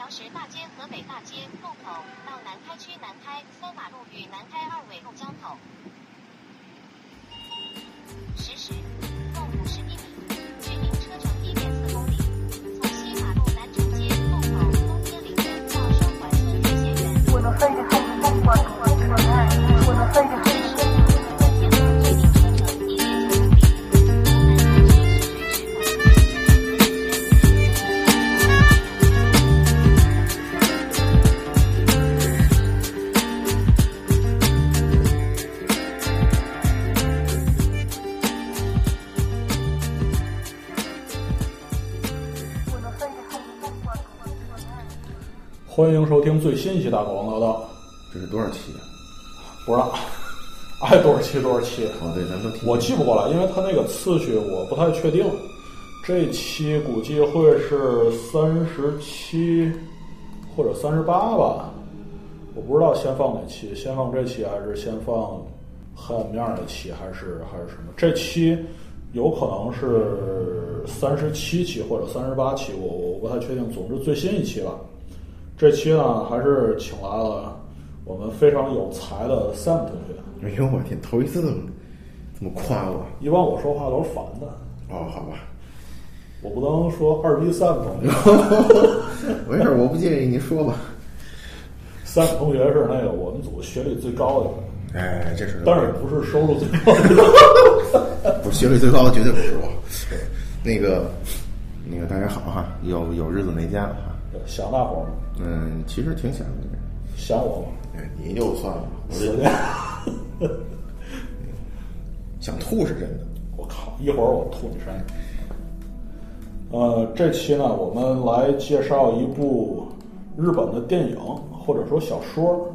桥石大街河北大街路口到南开区南开三马路与南开二纬路交口。实时，共五十一米，距您车程一点四公里。从西马路南城街路口东天陵园到双环村月协园。我的肺的肺的风管我的爱，我的肺的肺欢迎收听最新一期《大口王叨叨》，这是多少期啊？不知道爱 多少期多少期，哦，对，咱都听我记不过来，因为他那个次序我不太确定。这期估计会是三十七或者三十八吧，我不知道先放哪期，先放这期还是先放黑暗面那期，还是还是什么？这期有可能是三十七期或者三十八期，我我不太确定。总之最新一期吧。这期呢，还是请来了我们非常有才的 Sam 同学。哎呦我天，头一次这么这么夸我一般我说话都是反的，哦，好吧，我不能说二逼 Sam 同学。没事，我不介意，你说吧。Sam 同学是那个我们组学历最高的人，哎，这是但是不是收入最高的。不是学历最高的，绝对不是我。那个那个大家好哈，有有日子没见了哈。想大伙儿吗？嗯，其实挺想的。想我吗？哎，你就算了，我死这的！想吐是真的。我靠！一会儿我吐你身上。呃，这期呢，我们来介绍一部日本的电影或者说小说。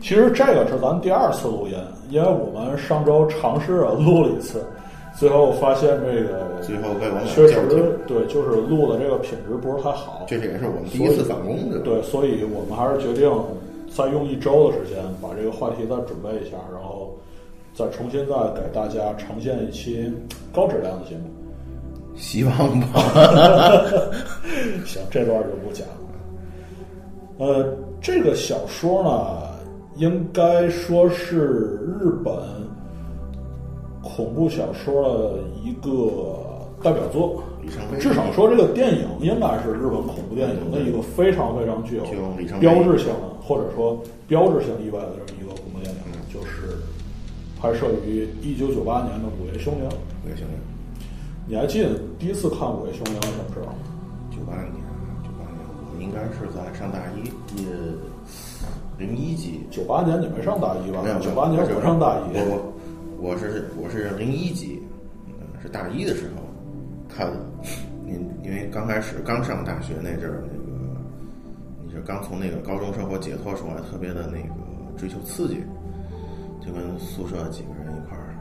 其实这个是咱第二次录音，因为我们上周尝试着录了一次，最后发现这个最后被我们俩确实对，就是录的这个品质不是太好。这也是我们第一次返工的。对，所以我们还是决定再用一周的时间把这个话题再准备一下，然后再重新再给大家呈现一期高质量的节目。希望吧。行，这段就不讲了。呃，这个小说呢，应该说是日本恐怖小说的一个代表作。至少说，这个电影应该是日本恐怖电影的一个非常非常具有标志性的，或者说标志性意外的这么一个恐怖电影，就是拍摄于一九九八年的《午夜凶铃》。午夜凶铃。你还记得第一次看《午夜凶铃》是什么时候吗？九八年，九八年，我应该是在上大一，也零一级。九八年你没上大一吧没有？九八年我上大一。我我是我是零一级，是大一的时候看的。因因为刚开始刚上大学那阵儿，那个你是刚从那个高中生活解脱出来，特别的那个追求刺激，就跟宿舍几个人一块儿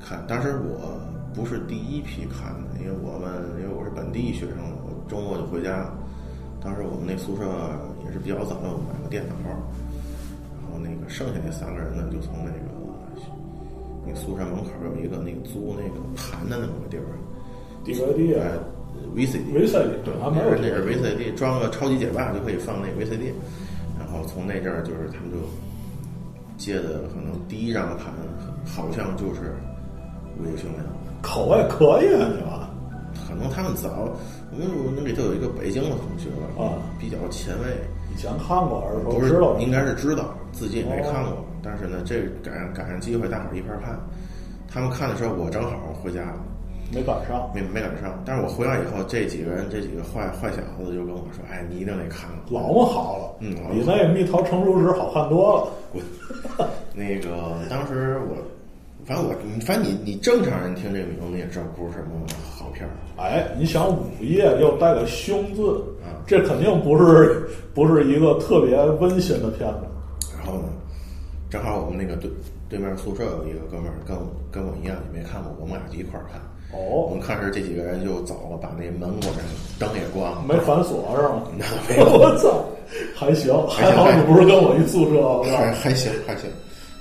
看。当时我不是第一批看的，因为我们因为我是本地学生，我周末就回家。当时我们那宿舍也是比较早，我买个电脑，然后那个剩下那三个人呢，就从那个那个宿舍门口有一个那个租那个盘的那么个地儿，DVD 哎啊，VCD，，VCD 对，还没有那是 VCD，装个超级解霸就可以放那个 VCD，然后从那阵儿就是他们就接的可能第一张盘好像就是《午夜凶铃》。口味可以啊，你吧可能他们早，我们我们里头有一个北京的同学啊比较前卫，以前看过不是知道？应该是知道，自己也没看过。哦但是呢，这个赶上赶上机会，大伙儿一块儿看。他们看的时候，我正好回家了，没赶上。没没赶上。但是我回来以后，这几个人，这几个坏坏小子就跟我说：“哎，你一定得看了。老么好了，嗯比那个蜜桃成熟时好看多了。滚！那个当时我，反正我，反正你你正常人听这个名字也知道不是什么好片儿。哎，你想午夜又带个凶字啊，这肯定不是不是一个特别温馨的片子。然后呢，正好我们那个对对面宿舍有一个哥们儿跟我跟我一样也没看过，我们俩就一块儿看。哦我哦，们看时这几个人就走了，把那门关上，灯也关了。没反锁是吗？那没有，我操，还行，还好还你不是跟我一宿舍，还还行还行。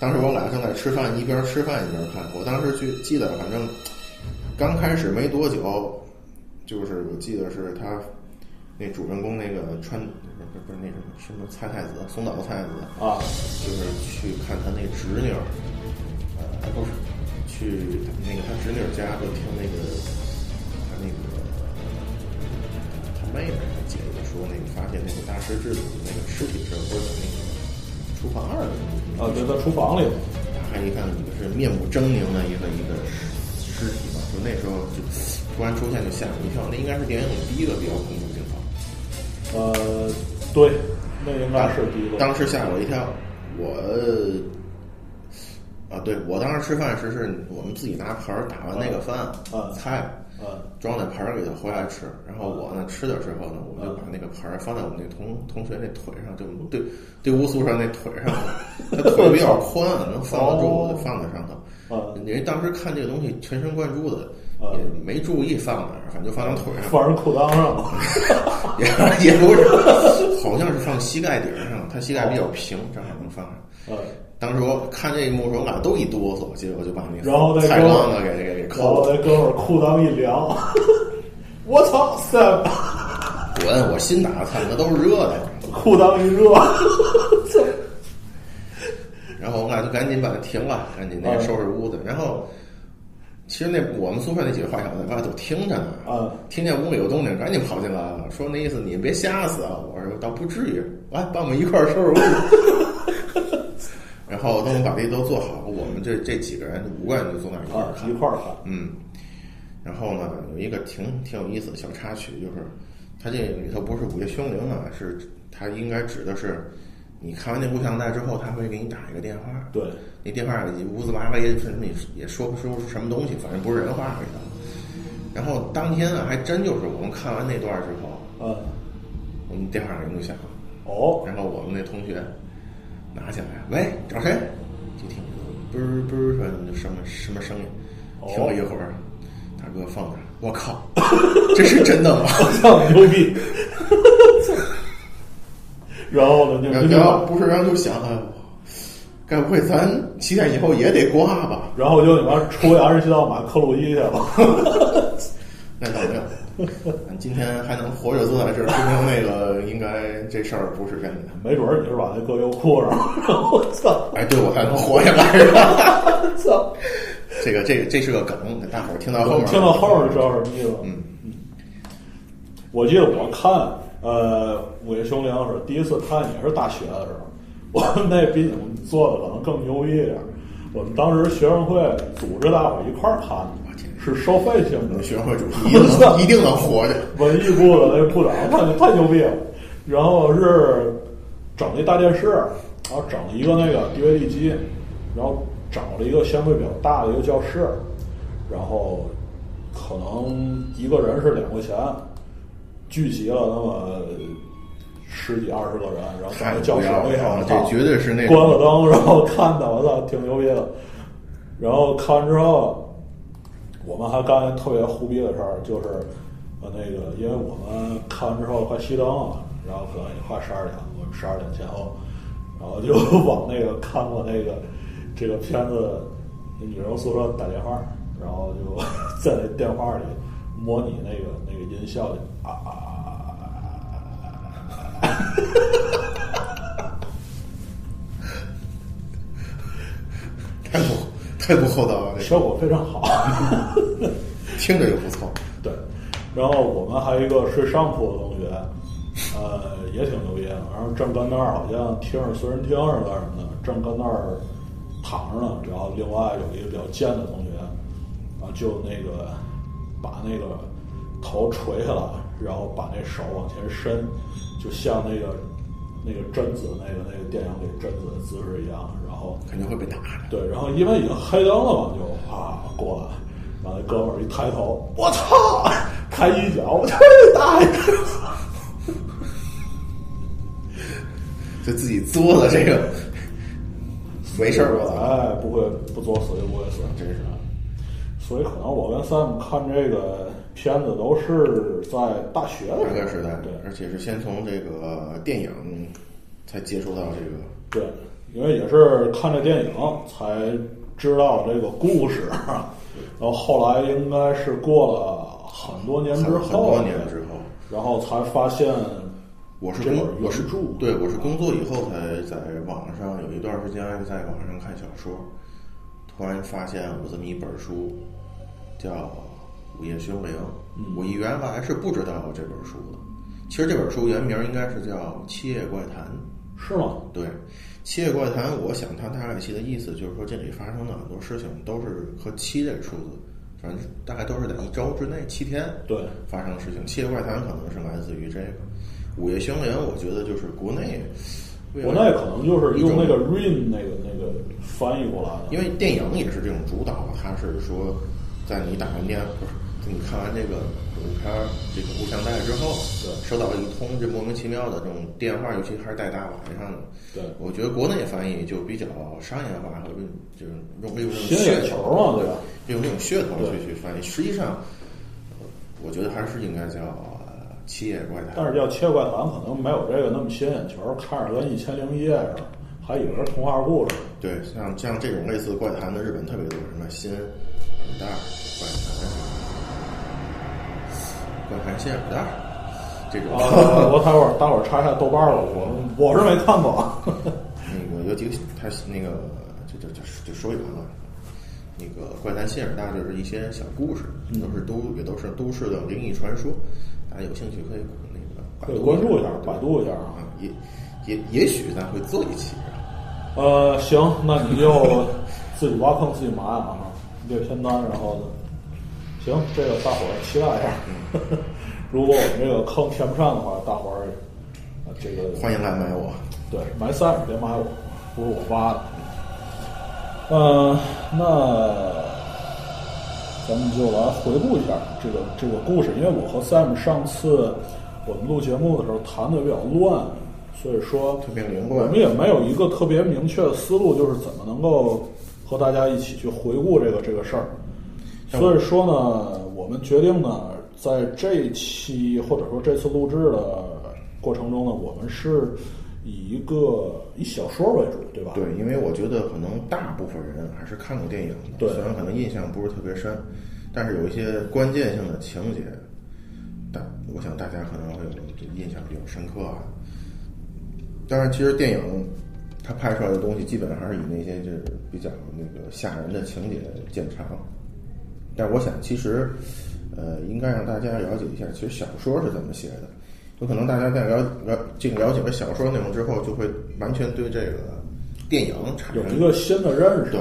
当时我俩正在吃饭，一边吃饭一边看。我当时去记得，反正刚开始没多久，就是我记得是他那主人公那个川不是不是那什么什么蔡太子松岛菜太子，啊，就是去看他那侄女儿，呃，不是去那个他侄女家，就听那个他那个他妹妹还姐姐说，那个发现那个大师之子那个尸体时候，不是在那个厨房二里啊，就在厨房里，打开一看，一个是面目狰狞的一个一个尸体嘛，就那时候就突然出现，就吓我一跳。那应该是电影里第一个比较恐怖镜头，呃，对，那应该是第一个。当时吓我一跳。我啊，对我当时吃饭时是我们自己拿盆儿打完那个饭、嗯菜，嗯装在盆儿里头回来吃。然后我呢吃的时候呢，我就把那个盆儿放在我们那同同学那腿上，就对对乌苏上那腿上，他腿比较宽，能放得住，我就放在上头。嗯，人家当时看这个东西全神贯注的，嗯也没注意放哪儿，反正就放在腿上，放人裤裆上了。也 也不是，好像是放膝盖顶上，他膝盖比较平，正好能放上。嗯，当时我看这一幕时候，我俩都一哆嗦，结果就把那然后那菜哥们缸子给给给然后。那哥们儿裤裆一凉，我操，三滚！我新打的菜那都是热的。裤裆一热，然后我俩就赶紧把它停了，赶紧那个收拾屋子。然后其实那我们宿舍那几个坏小在外头听着呢，啊听见屋里有动静，赶紧跑进来了，说那意思你别吓死啊！我说倒不至于，来帮我们一块儿收拾屋子。然后等我们把这都做好，我们这这几个人五个人就坐那儿一块儿啊，看一。块儿看。嗯，然后呢，有一个挺挺有意思的小插曲，就是它这里头不是午夜凶铃啊，是它应该指的是你看完那录像带之后，他会给你打一个电话，对，那电话里乌兹麻威，什么也也说不出什么东西，反正不是人话里头。然后当天啊，还真就是我们看完那段之后，嗯，我们电话铃就响了，哦，然后我们那同学拿起来，喂，找谁？就听嘣儿嘣儿说就什么什么声音，听了一会儿，大哥放那儿，我靠，这是真的吗？我操牛逼！然后呢，就然后不是，然后就想，哎，该不会咱七点以后也得挂吧？然后就你妈出牙人去到马克鲁伊去了。那倒没有。咱今天还能活着坐在这儿，说明那个应该这事儿不是真的。没准儿你是把那搁优裤上，我操！哎，对我还能活下来是吧？操！这个这个这是个梗，大伙儿听到后面听到后面就知道什么意思。嗯嗯，我记得我看呃《午夜凶铃》的时，第一次看也是大学的时候，我们那比你们做的可能更牛逼一点。我们当时学生会组织大伙儿一块儿看的，是收费性质你们。学生会主席一定能一定能活着。文艺部的那部长太太牛逼了，然后是整一大电视，然后整一个那个 DVD 机，然后找了一个相对比较大的一个教室，然后可能一个人是两块钱，聚集了那么十几二十个人，然后在那教室里头这绝对是那关了灯，然后看的我操挺牛逼的，然后看完之后。我们还干特别胡逼的事儿，就是呃那个，因为我们看完之后快熄灯了，然后可能也快十二点，我们十二点前后，然后就 往那个看过那个这个片子那女生宿舍打电话，然后就 在那电话里模拟那个那个音效啊啊 太不太不厚道了，这效果非常好。听着就不错。对，然后我们还有一个睡上铺的同学，呃，也挺牛逼的。然后正跟那儿好像听着随身听是干什么的，正跟那儿躺着呢。然后另外有一个比较贱的同学，啊，就那个把那个头垂下来，然后把那手往前伸，就像那个那个贞子那个那个电影里贞子的姿势一样。然后肯定会被打的。对，然后因为已经黑灯了嘛，就啊过来，然后那哥们儿一抬头，我操，开一脚，我操你大爷！就自己作的这个，没事儿吧？哎，不会不作死就不会死，真是。所以可能我跟 Sam 看这个片子都是在大学的大学时代，对。而且是先从这个电影才接触到这个。对，因为也是看这电影才知道这个故事，然后后来应该是过了很多年之后，很很多年之后，然后才发现我是工我是住对我是工作以后才在网上有一段时间在网上看小说，突然发现有这么一本书，叫《午夜凶铃》。我一原来是不知道这本书的。其实这本书原名应该是叫《七夜怪谈》。是吗？对，《七夜怪谈》，我想它大概其的意思就是说，这里发生的很多事情都是和七这个数字，反正大概都是在一周之内七天对，发生的事情。《七夜怪谈》可能是来自于这个，《午夜凶铃》，我觉得就是国内，国内可能就是用那个 rain 那个那个翻译过来的，因为电影也是这种主导，它是说，在你打完电不是你看完这个恐怖片儿这个录像带之后，对收到了一通这莫名其妙的这种电话，尤其还是在大晚上的。对我觉得国内翻译就比较商业化和就是用利用这种噱头嘛，对吧？利用这种噱头去去翻译。实际上，呃我觉得还是应该叫呃七夜怪谈。但是叫《切怪谈》可能没有这个那么吸引眼球，看着跟《一千零一夜》似的，还以为是童话故事。对，像像这种类似怪谈的，日本特别多，什么新耳带儿怪谈，怪谈新耳带儿这种。啊，我待会儿待会儿查一下豆瓣了，我我是没看过。那个有几个，他那个就就就就说一完了。那个怪谈新耳带就是一些小故事，都是都也都是都市的灵异传说，大家有兴趣可以那个百度关注一下百度一下啊啊，也也也许咱会做一期啊。呃，行，那你就自己挖坑自己埋啊，列片单，然后呢，行，这个大伙儿期待一下。如果我们这个坑填不上的话，大伙儿啊，这个欢迎来买我。对，买三别买我，不是我挖的。呃，那咱们就来回顾一下这个这个故事，因为我和 Sam 上次我们录节目的时候谈的比较乱，所以说特别凌乱我们也没有一个特别明确的思路，就是怎么能够和大家一起去回顾这个这个事儿。所以说呢，我们决定呢，在这一期或者说这次录制的过程中呢，我们是以一个以小说为主，对吧？对，因为我觉得可能大部分人还是看过电影的，对虽然可能印象不是特别深，但是有一些关键性的情节，但我想大家可能会有这印象比较深刻啊。当然，其实电影它拍出来的东西，基本上还是以那些就是比较那个吓人的情节见长。但我想，其实呃，应该让大家了解一下，其实小说是怎么写的。有可能大家在了了这个了解了小说内容之后，就会完全对这个电影产生有一个新的认识对。，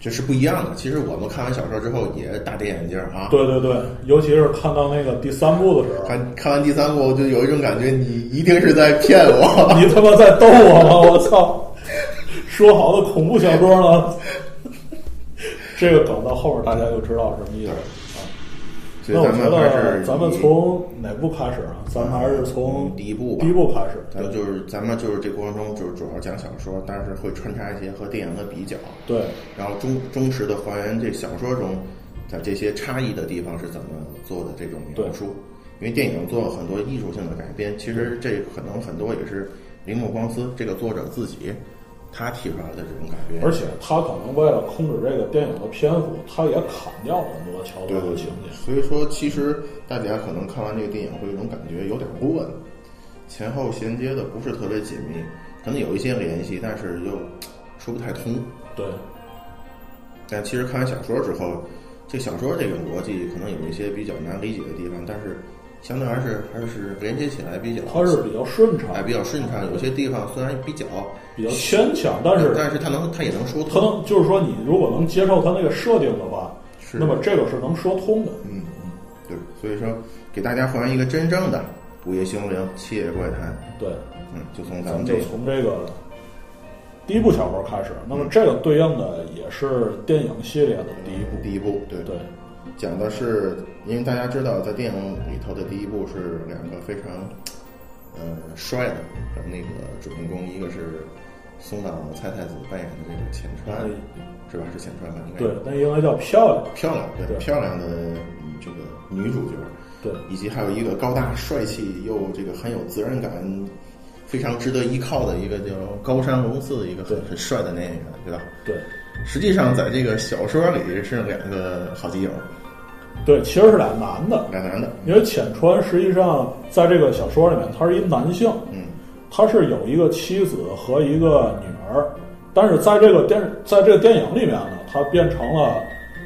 这是不一样的。其实我们看完小说之后也大跌眼镜儿啊。对对对，尤其是看到那个第三部的时候，看看完第三部，就有一种感觉，你一定是在骗我。你他妈在逗我吗？我操！说好的恐怖小说呢？这个梗到后面大家就知道什么意思了啊。所以那我觉得咱们从哪部开始啊？咱们还是从嗯第一部吧第一部开始。咱们就是咱们就是这过程中就是主要讲小说，但是会穿插一些和电影的比较，对然后忠忠实的还原这小说中在这些差异的地方是怎么做的这种描述。因为电影做了很多艺术性的改编，其实这可能很多也是铃木光司这个作者自己他提出来的这种改编，而且他可能为了控制这个电影的篇幅，他也砍掉了很多桥段和情节。所以说，其实大家可能看完这个电影会有一种感觉有点乱，前后衔接的不是特别紧密，可能有一些联系，但是又说不太通。对但其实看完小说之后，这小说这个逻辑可能有一些比较难理解的地方，但是相对还是还是连接起来比较，它是比较顺畅哎，比较顺畅。有些地方虽然比较比较牵强，但是但是它能它也能说它通。能就是说，你如果能接受它那个设定的话，是那么这个是能说通的。嗯嗯，对，所以说给大家还原一个真正的午夜凶铃、七夜怪谈。对，嗯，就从咱咱们这个从这个第一部小说开始。那么这个对应的也是电影系列的第一部。第一部，对对讲的是，因为大家知道，在电影里头的第一部是两个非常呃帅的那个主人公，一个是松岛菜太子扮演的这个浅川，是吧？是浅川吧？应该对，那应该叫漂亮。漂亮，对对漂亮的嗯这个女主角，对以及还有一个高大帅气又这个很有责任感、非常值得依靠的一个叫高山龙四，一个很很帅的男演员，对吧？对，实际上，在这个小说里是两个好基友，对，其实是俩男的，俩男的，因为浅川实际上在这个小说里面，他是一男性，嗯，他是有一个妻子和一个女儿，但是在这个电在这个电影里面呢，他变成了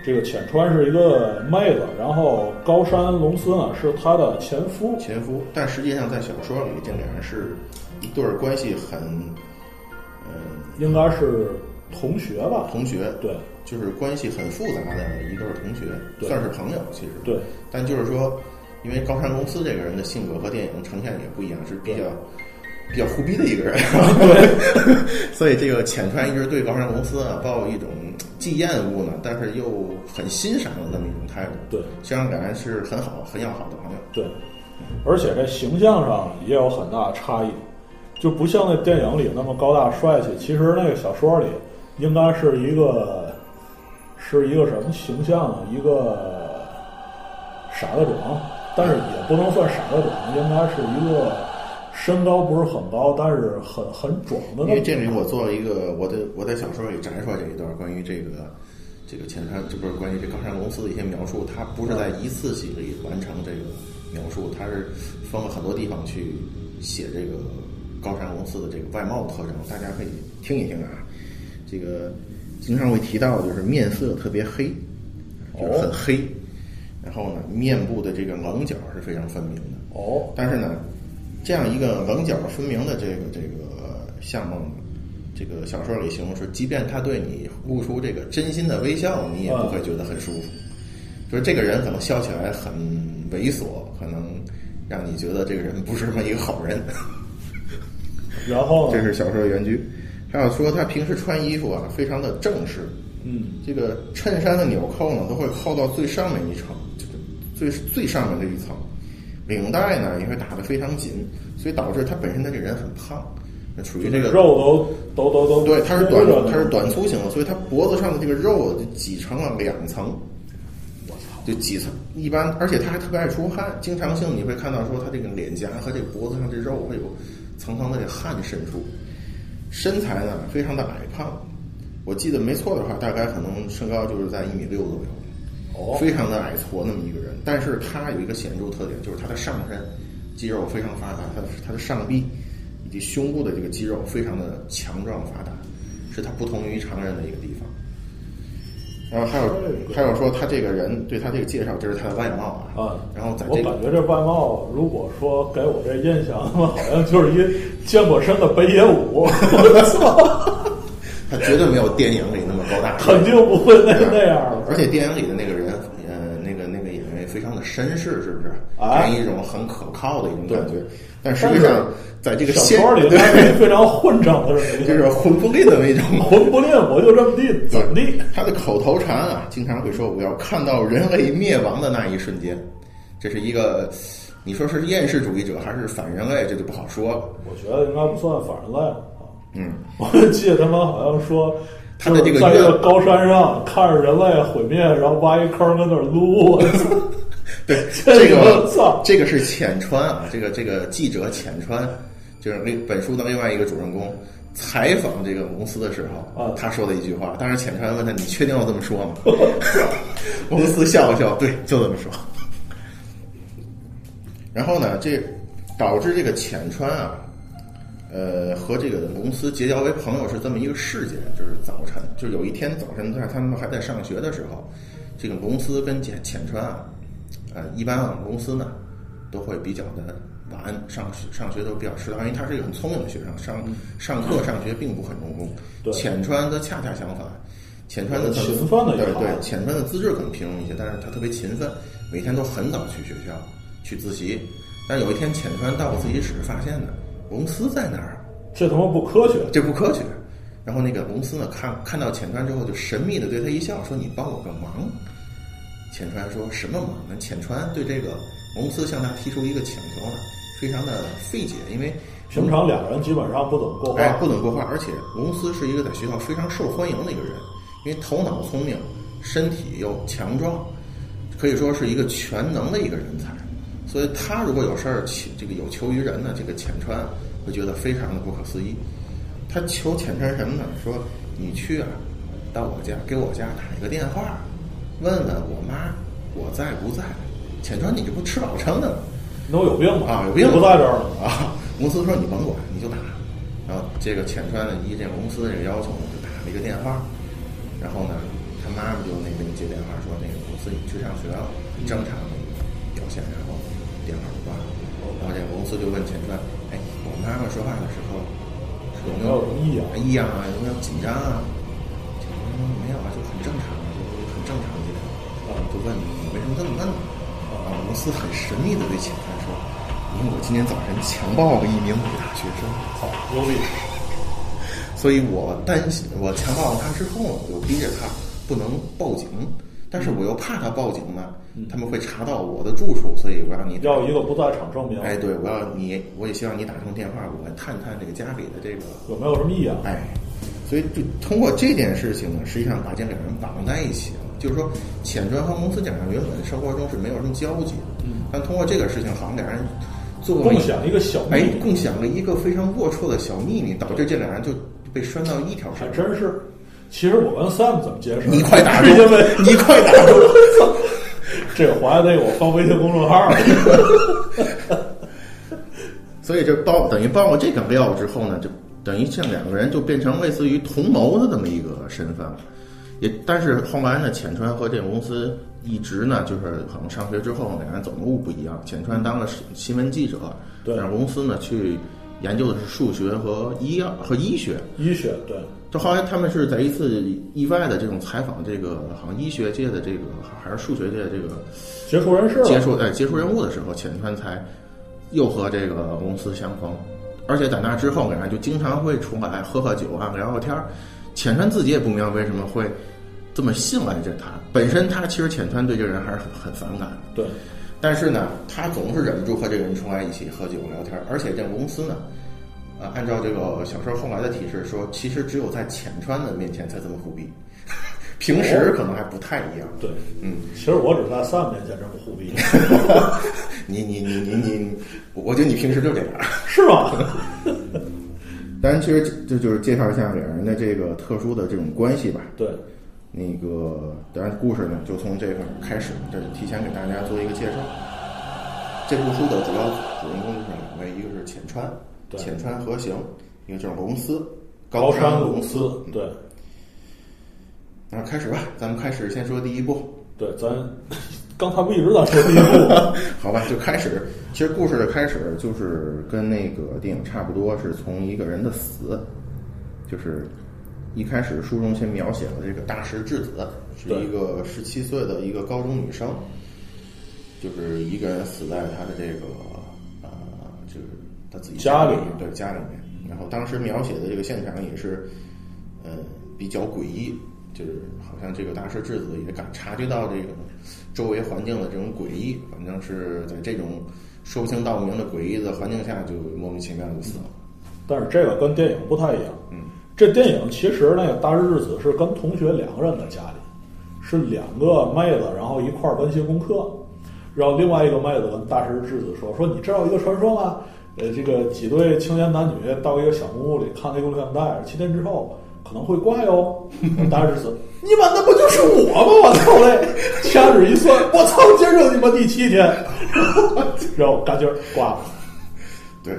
这个浅川是一个妹子，然后高山龙司呢是他的前夫，前夫，但实际上在小说里，这俩人是一对儿关系很，嗯、应该是同学吧？同学，对就是关系很复杂的一对儿同学，算是朋友，其实，对但就是说，因为高山公司这个人的性格和电影呈现也不一样，是比较比较胡逼的一个人，对，所以这个浅川一直对高山公司啊抱有一种既厌恶呢，但是又很欣赏的这么一种态度，对这样感觉是很好、很要好的朋友。对，而且这形象上也有很大的差异，就不像那电影里那么高大帅气。其实那个小说里应该是一个是一个什么形象呢？一个傻子壮，但是也不能算傻子壮，应该是一个身高不是很高，但是很很壮的。因为这里我做了一个，我的我在小说里摘出来这一段关于这个这个前川，这不是关于这高山公司的一些描述，它不是在一次性里完成这个描述，它是分了很多地方去写这个高山公司的这个外貌特征，大家可以听一听啊。这个经常会提到，就是面色特别黑，就是很黑，然后呢，面部的这个棱角是非常分明的。哦，但是呢，这样一个棱角分明的这个这个相貌，这个小说里形容是，即便他对你露出这个真心的微笑，你也不会觉得很舒服。就是这个人可能笑起来很猥琐，可能让你觉得这个人不是这么一个好人。然后？这是小说的原句。还有说他平时穿衣服啊，非常的正式。嗯，这个衬衫的纽扣呢，都会扣到最上面一层，这个最最上面这一层。领带呢也会打得非常紧，所以导致他本身他这人很胖，处于这个肉都都都都对，他是短他是短粗型的，所以他脖子上的这个肉就挤成了两层，我操，就挤层。一般，而且他还特别爱出汗，经常性你会看到说他这个脸颊和这个脖子上这肉会有层层的这汗渗出。身材呢非常的矮胖，我记得没错的话，大概可能身高就是在一米六左右。哦，非常的矮矬那么一个人，但是他有一个显著特点，就是他的上身肌肉非常发达，他的他的上臂以及胸部的这个肌肉非常的强壮发达，是他不同于常人的一个地方。然后还有还有说他这个人对他这个介绍，就是他的外貌啊，啊，然后在这个我感觉这外貌，如果说给我这印象，好像就是一健过身的北野武，我操，他绝对没有电影里那么高大帅，肯定不会那那样的。而且电影里的那个人，呃，那个那个演员非常的绅士，是不是？哎给人一种很可靠的一种感觉对。但实际上，在这个小现说里对他是非常混账的人，就是混不吝的那种。混不吝，我就这么地，怎么地？他的口头禅啊，经常会说：“我要看到人类灭亡的那一瞬间。”这是一个，你说是厌世主义者还是反人类，这就不好说了。我觉得应该不算反人类啊。嗯，我记得他们好像说，他的这个在一个高山上看着人类毁灭，然后挖一坑跟那儿撸！对，这这个这个是浅川啊，这个这个记者浅川，就是那本书的另外一个主人公。采访这个公司的时候，啊他说的一句话，当时浅川问他：“你确定要这么说吗？” 公司笑了笑，对，就这么说。然后呢，这导致这个浅川啊，呃，和这个公司结交为朋友是这么一个事件，就是早晨，就有一天早晨，在他们还在上学的时候，这个公司跟浅浅川啊，呃，一般我们公司呢都会比较的晚上学上学都比较迟到，因为他是一个很聪明的学生，上上课上学并不很用功。对浅川则恰恰相反，浅川的呃勤奋的对对，浅川的资质可能平庸一些，但是他特别勤奋，每天都很早去学校去自习。但有一天，浅川到自习室发现呢，公司在那儿，这他妈不科学！这不科学。然后那个公司呢，看看到浅川之后，就神秘的对他一笑，说：“你帮我个忙。”浅川说什么嘛？那？浅川对这个蒙斯向他提出一个请求呢，非常的费解，因为平常两个人基本上不怎么过话，哎，不怎么过话，而且蒙斯是一个在学校非常受欢迎的一个人，因为头脑聪明，身体又强壮，可以说是一个全能的一个人才。所以他如果有事儿请这个有求于人呢，这个浅川会觉得非常的不可思议。他求浅川什么呢？说你去啊，到我家给我家打一个电话，问问我妈我在不在？浅川，你这不吃饱撑的吗？那我有病吧？啊，有病你不在这儿呢。啊！公司说你甭管，你就打。然后这个浅川呢，依这个公司的这个要求呢，就打了一个电话。然后呢，他妈妈就那边接电话说，那个公司你去上学了，正常的表现。然后电话就挂了。然后这个公司就问浅川，哎，我妈妈说话的时候有没有异样异样啊？有没有紧张啊？浅川说没有啊，就很正常啊，就很正常问你你为什么这么问呢？啊，公司很神秘的对浅川说，因为我今天早晨强暴了一名女大学生。操，有理。所以我担心，我强暴了他之后呢，我就逼着他不能报警，但是我又怕他报警呢，他们会查到我的住处，所以我让你要一个不在场证明。哎，对，我要你，我也希望你打通电话，我来探探这个家里的这个，有没有什么异样？哎，所以就通过这件事情呢，实际上把这两个人绑在一起了。就是说，浅川和公司两人原本生活中是没有什么交集的，嗯，但通过这个事情，好像俩人做了共享一个小秘哎，，共享了一个非常龌龊的小秘密，导致这俩人就被拴到一条上。真是。其实我跟 Sam 怎么解释？你快打住！你快打住！这个还得我放微信公众号。所以这报等于报了这个料之后呢，就等于这两个人就变成类似于同谋的这么一个身份了。也但是后来呢，浅川和这个公司一直呢，就是可能上学之后，两人走的路不一样。浅川当了新闻记者，对让公司呢去研究的是数学和医药和医学。医学对，这后来他们是在一次意外的这种采访，这个好像医学界的这个还是数学界的这个杰出人士了接触哎接触人物的时候，浅川才又和这个公司相逢，而且在那之后，两人就经常会出来喝喝酒啊，聊聊天儿。浅川自己也不明白为什么会这么信赖着他，本身他其实浅川对这个人还是很很反感的，对，但是呢，他总是忍不住和这个人出来一起喝酒聊天儿，而且这个公司呢。啊，按照这个小说后来的提示说，其实只有在浅川的面前才这么虎逼，平时可能还不太一样。对，嗯，其实我只在 Sam 面前这么虎逼，你你你你你，我觉得你平时就这样。是吗？当然，其实这就是介绍一下两人的这个特殊的这种关系吧。对，那个，当然故事呢就从这块开始，这是提前给大家做一个介绍。这部书的主要主人公就是两位，一个是浅川，对浅川和行，一个就是龙司，高山龙司。对那开始吧，咱们开始先说第一部。对，咱 刚才不一直在说第一部吗？好吧，就开始。其实故事的开始就是跟那个电影差不多，是从一个人的死，就是一开始书中先描写了这个大石智子，是一个十七岁的一个高中女生，就是一个人死在她的这个呃，就是她自己家里面，对家里面。然后当时描写的这个现场也是，呃，比较诡异，就是好像这个大石智子也感察觉到这个周围环境的这种诡异，反正是在这种说不清道不明的诡异的环境下，就莫名其妙就死了。但是这个跟电影不太一样。嗯，这电影其实那个大日子是跟同学两个人的家里，是两个妹子，然后一块儿温习功课，然后另外一个妹子跟大师智子说：“说你知道一个传说吗？呃，这个几对青年男女到一个小木屋里看那个录像带，七天之后可能会挂哟。”大师子，你妈那不就是我吗？我操嘞！掐指一算，我操，今儿就你妈第七天，然后赶劲儿挂了。对，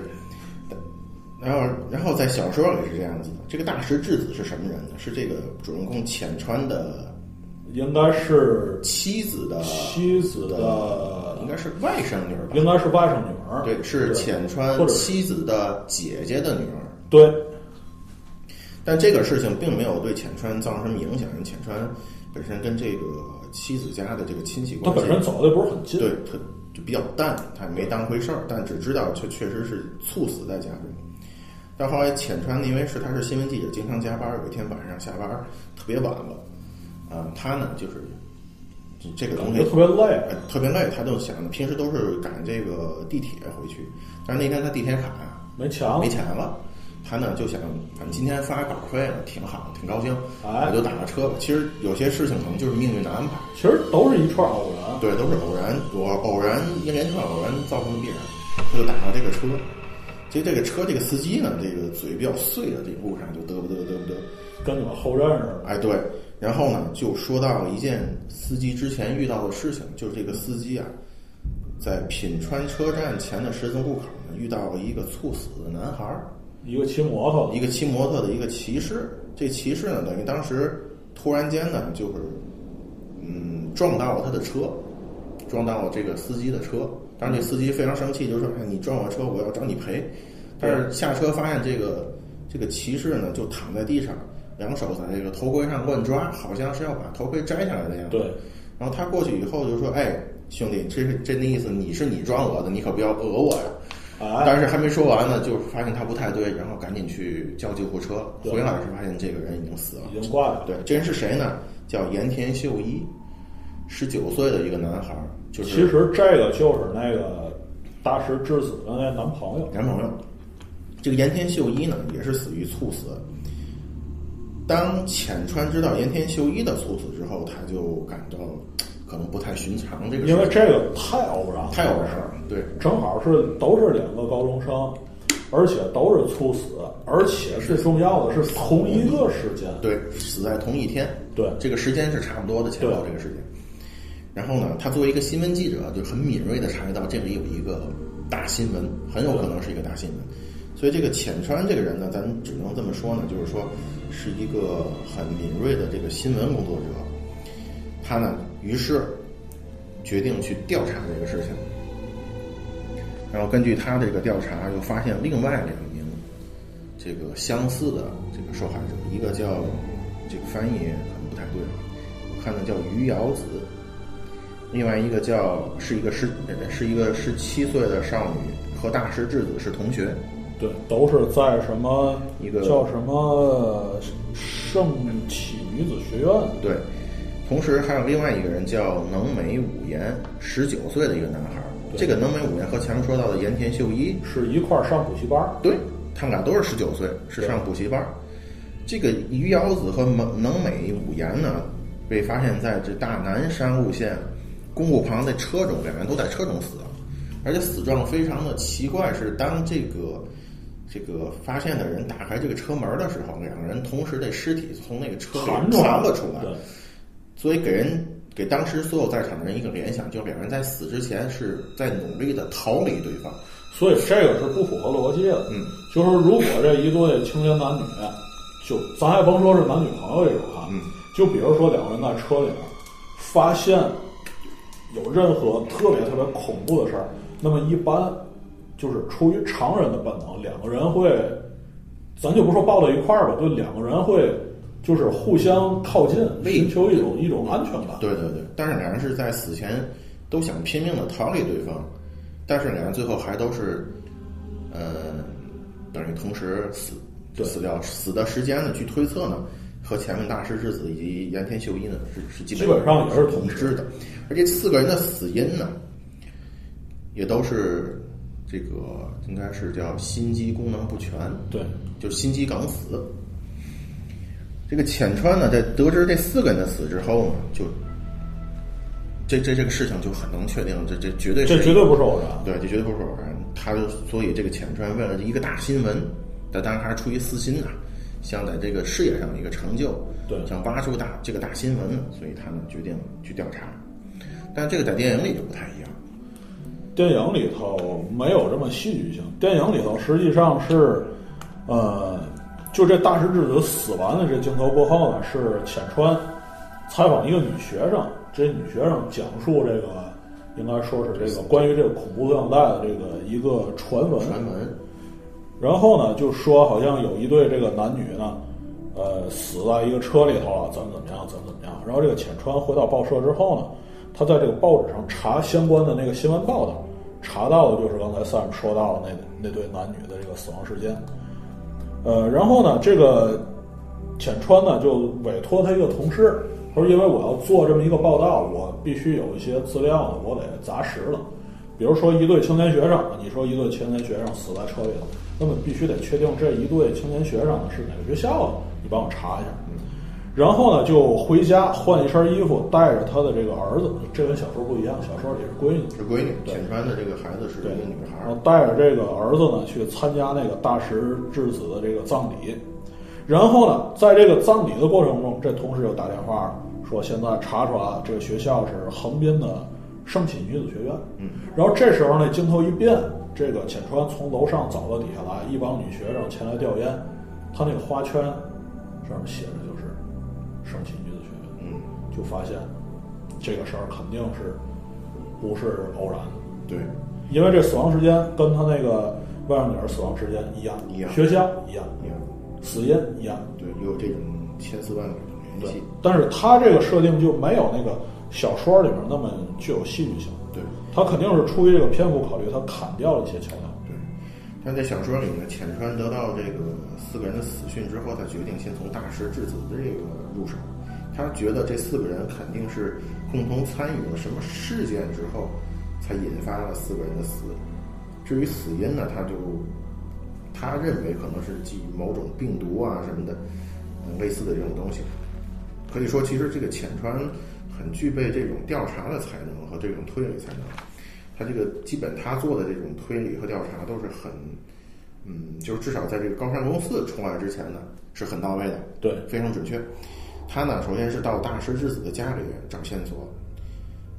然后然后在小说里是这样子的，这个大石质子是什么人呢？是这个主人公浅川的应该是妻子的妻子的应该是外甥女儿吧？应该是外甥女儿，对，是浅川妻子的姐姐的女儿。对但这个事情并没有对浅川造成什么影响，因为浅川本身跟这个妻子家的这个亲戚关系，他本身走的也不是很近，对他就比较淡，他也没当回事儿，但只知道确确实是猝死在家中。但后来浅川因为是他是新闻记者，经常加班，有一天晚上下班特别晚了，啊、他呢就是就这个东西特别累。呃特别累，他就想着平时都是赶这个地铁回去，但是那天他地铁卡呀没钱了没钱了，他呢就想，反正今天发稿费了，挺好，挺高兴，哎我就打个车吧。其实有些事情可能就是命运的安排，其实都是一串偶然。对，都是偶然，我偶然一连串偶然造成的必然，他就打了这个车。其实这个车这个司机呢，这个嘴比较碎的，这个路上就嘚不嘚嘚不嘚，跟我们后认识的，哎对，然后呢，就说到一件司机之前遇到的事情，就是这个司机啊，在品川车站前的十字路口呢，遇到了一个猝死的男孩儿，一个骑摩托的一个骑摩托的一个骑士。这骑士呢，等于当时突然间呢，就是嗯撞到了他的车，撞到了这个司机的车。当时这司机非常生气，就说：“哎，你撞我车，我要找你赔。”但是下车发现这个这个骑士呢，就躺在地上，两手在这个头盔上乱抓，好像是要把头盔摘下来的样子。对，然后他过去以后就说：“哎，兄弟，这是这那意思，你是你撞我的，你可不要讹我呀。”哎，但是还没说完呢，就发现他不太对，然后赶紧去叫救护车。回来时发现这个人已经死了。已经挂了。对，这人是谁呢？叫盐田秀一，十九岁的一个男孩儿，就是其实这个就是那个大石智子的那男朋友。男朋友。这个盐田秀一呢，也是死于猝死。当浅川知道盐田秀一的猝死之后，他就感到可能不太寻常，这个事因为这个太偶然了，太偶然了。对，正好是都是两个高中生，而且都是猝死，而且最重要的是同一个时间。对，死在同一天。对这个时间是差不多的，前后这个时间。然后呢，他作为一个新闻记者，就很敏锐的察觉到这里有一个大新闻，很有可能是一个大新闻。所以这个浅川这个人呢，咱只能这么说呢，就是说是一个很敏锐的这个新闻工作者。他呢，于是决定去调查这个事情。然后根据他这个调查，又发现另外两名这个相似的这个受害者，一个叫这个翻译可能不太对，我看的叫于瑶子，另外一个叫是一个十是一个十七岁的少女，和大石智子是同学。对，都是在什么一个叫什么圣体女子学院。对，同时还有另外一个人叫能美武言，十九岁的一个男孩儿。这个能美武言和前面说到的盐田秀一是一块儿上补习班儿，对。他们俩都是十九岁，是上补习班儿。这个鱼瑶子和能能美武言呢，被发现在这大南山路线公路旁的车中，两人都在车中死了，而且死状非常的奇怪，是当这个这个发现的人打开这个车门的时候，两个人同时的尸体从那个车里弹出来弹了出来，对，所以给人给当时所有在场的人一个联想，就是两人在死之前是在努力的逃离对方。所以这个是不符合逻辑的。嗯，就是如果这一对青年男女，就咱也甭说是男女朋友这种哈，嗯就比如说两个人在车里面发现有任何特别特别恐怖的事儿，那么一般就是出于常人的本能，两个人会，咱就不说抱到一块儿吧，就两个人会就是互相靠近，为寻求一种一种安全感。对对对，但是两人是在死前都想拼命的逃离对方，但是两人最后还都是，呃，等于同时死对。死掉，死的时间呢，据推测呢，和前面大师之子以及岩田秀一呢是是基基本上也是同时的，而这四个人的死因呢，也都是这个应该是叫心肌功能不全，对。就是心肌梗死。这个浅川呢，在得知这四个人的死之后呢，就这这这个事情就很能确定，这这绝对是这绝对不是偶然。对，这绝对不是偶然。他就所以这个浅川为了一个大新闻，但当然还是出于私心呐、想在这个事业上有一个成就，对想挖出大这个大新闻，所以他呢决定去调查。但这个在电影里就不太一样，电影里头没有这么戏剧性，电影里头实际上是，呃，就这大石之子死完的这镜头过后呢，是浅川采访一个女学生，这女学生讲述这个，应该说是这个关于这个恐怖录像带的这个一个传闻，然后呢，就说好像有一对这个男女呢，呃，死在一个车里头啊，怎么怎么样，怎么怎么样。然后这个浅川回到报社之后呢，他在这个报纸上查相关的那个新闻报道，查到的就是刚才 Sam 说到的那那对男女的这个死亡事件。呃，然后呢，这个浅川呢就委托他一个同事，他说因为我要做这么一个报道，我必须有一些资料呢，我得砸实了。比如说一对青年学生，你说一对青年学生死在车里了，那么必须得确定这一对青年学生是哪个学校的，你帮我查一下。然后呢，就回家换一身衣服，带着他的这个儿子，这跟小时候不一样，小时候也是闺女，是闺女，浅川的这个孩子是一个女孩然后带着这个儿子呢去参加那个大石智子的这个葬礼。然后呢，在这个葬礼的过程中，这同事又打电话，说现在查出来这个学校是横滨的圣启女子学院。嗯，然后这时候呢，镜头一变，这个浅川从楼上走到底下来，一帮女学生前来吊唁，他那个花圈上面写的就是圣启女子学院。嗯，就发现这个事儿肯定是不是偶然的。对，因为这死亡时间跟他那个外甥女儿死亡时间一样，一样学校一样，一样，死因一样，对，有这种千丝万缕的联系。。但是他这个设定就没有那个小说里面那么具有戏剧性，对，他肯定是出于这个篇幅考虑，他砍掉了一些桥段。对，但在小说里呢，浅川得到这个四个人的死讯之后，他决定先从大师智子的这个入手。他觉得这四个人肯定是共同参与了什么事件之后，才引发了四个人的死。至于死因呢，他就他认为可能是基于某种病毒啊什么的，类似的这种东西。可以说，其实这个浅川很具备这种调查的才能和这种推理才能。他这个基本他做的这种推理和调查都是很，嗯，就是至少在这个高山公司出来之前呢，是很到位的，对非常准确。他呢，首先是到大师之子的家里找线索，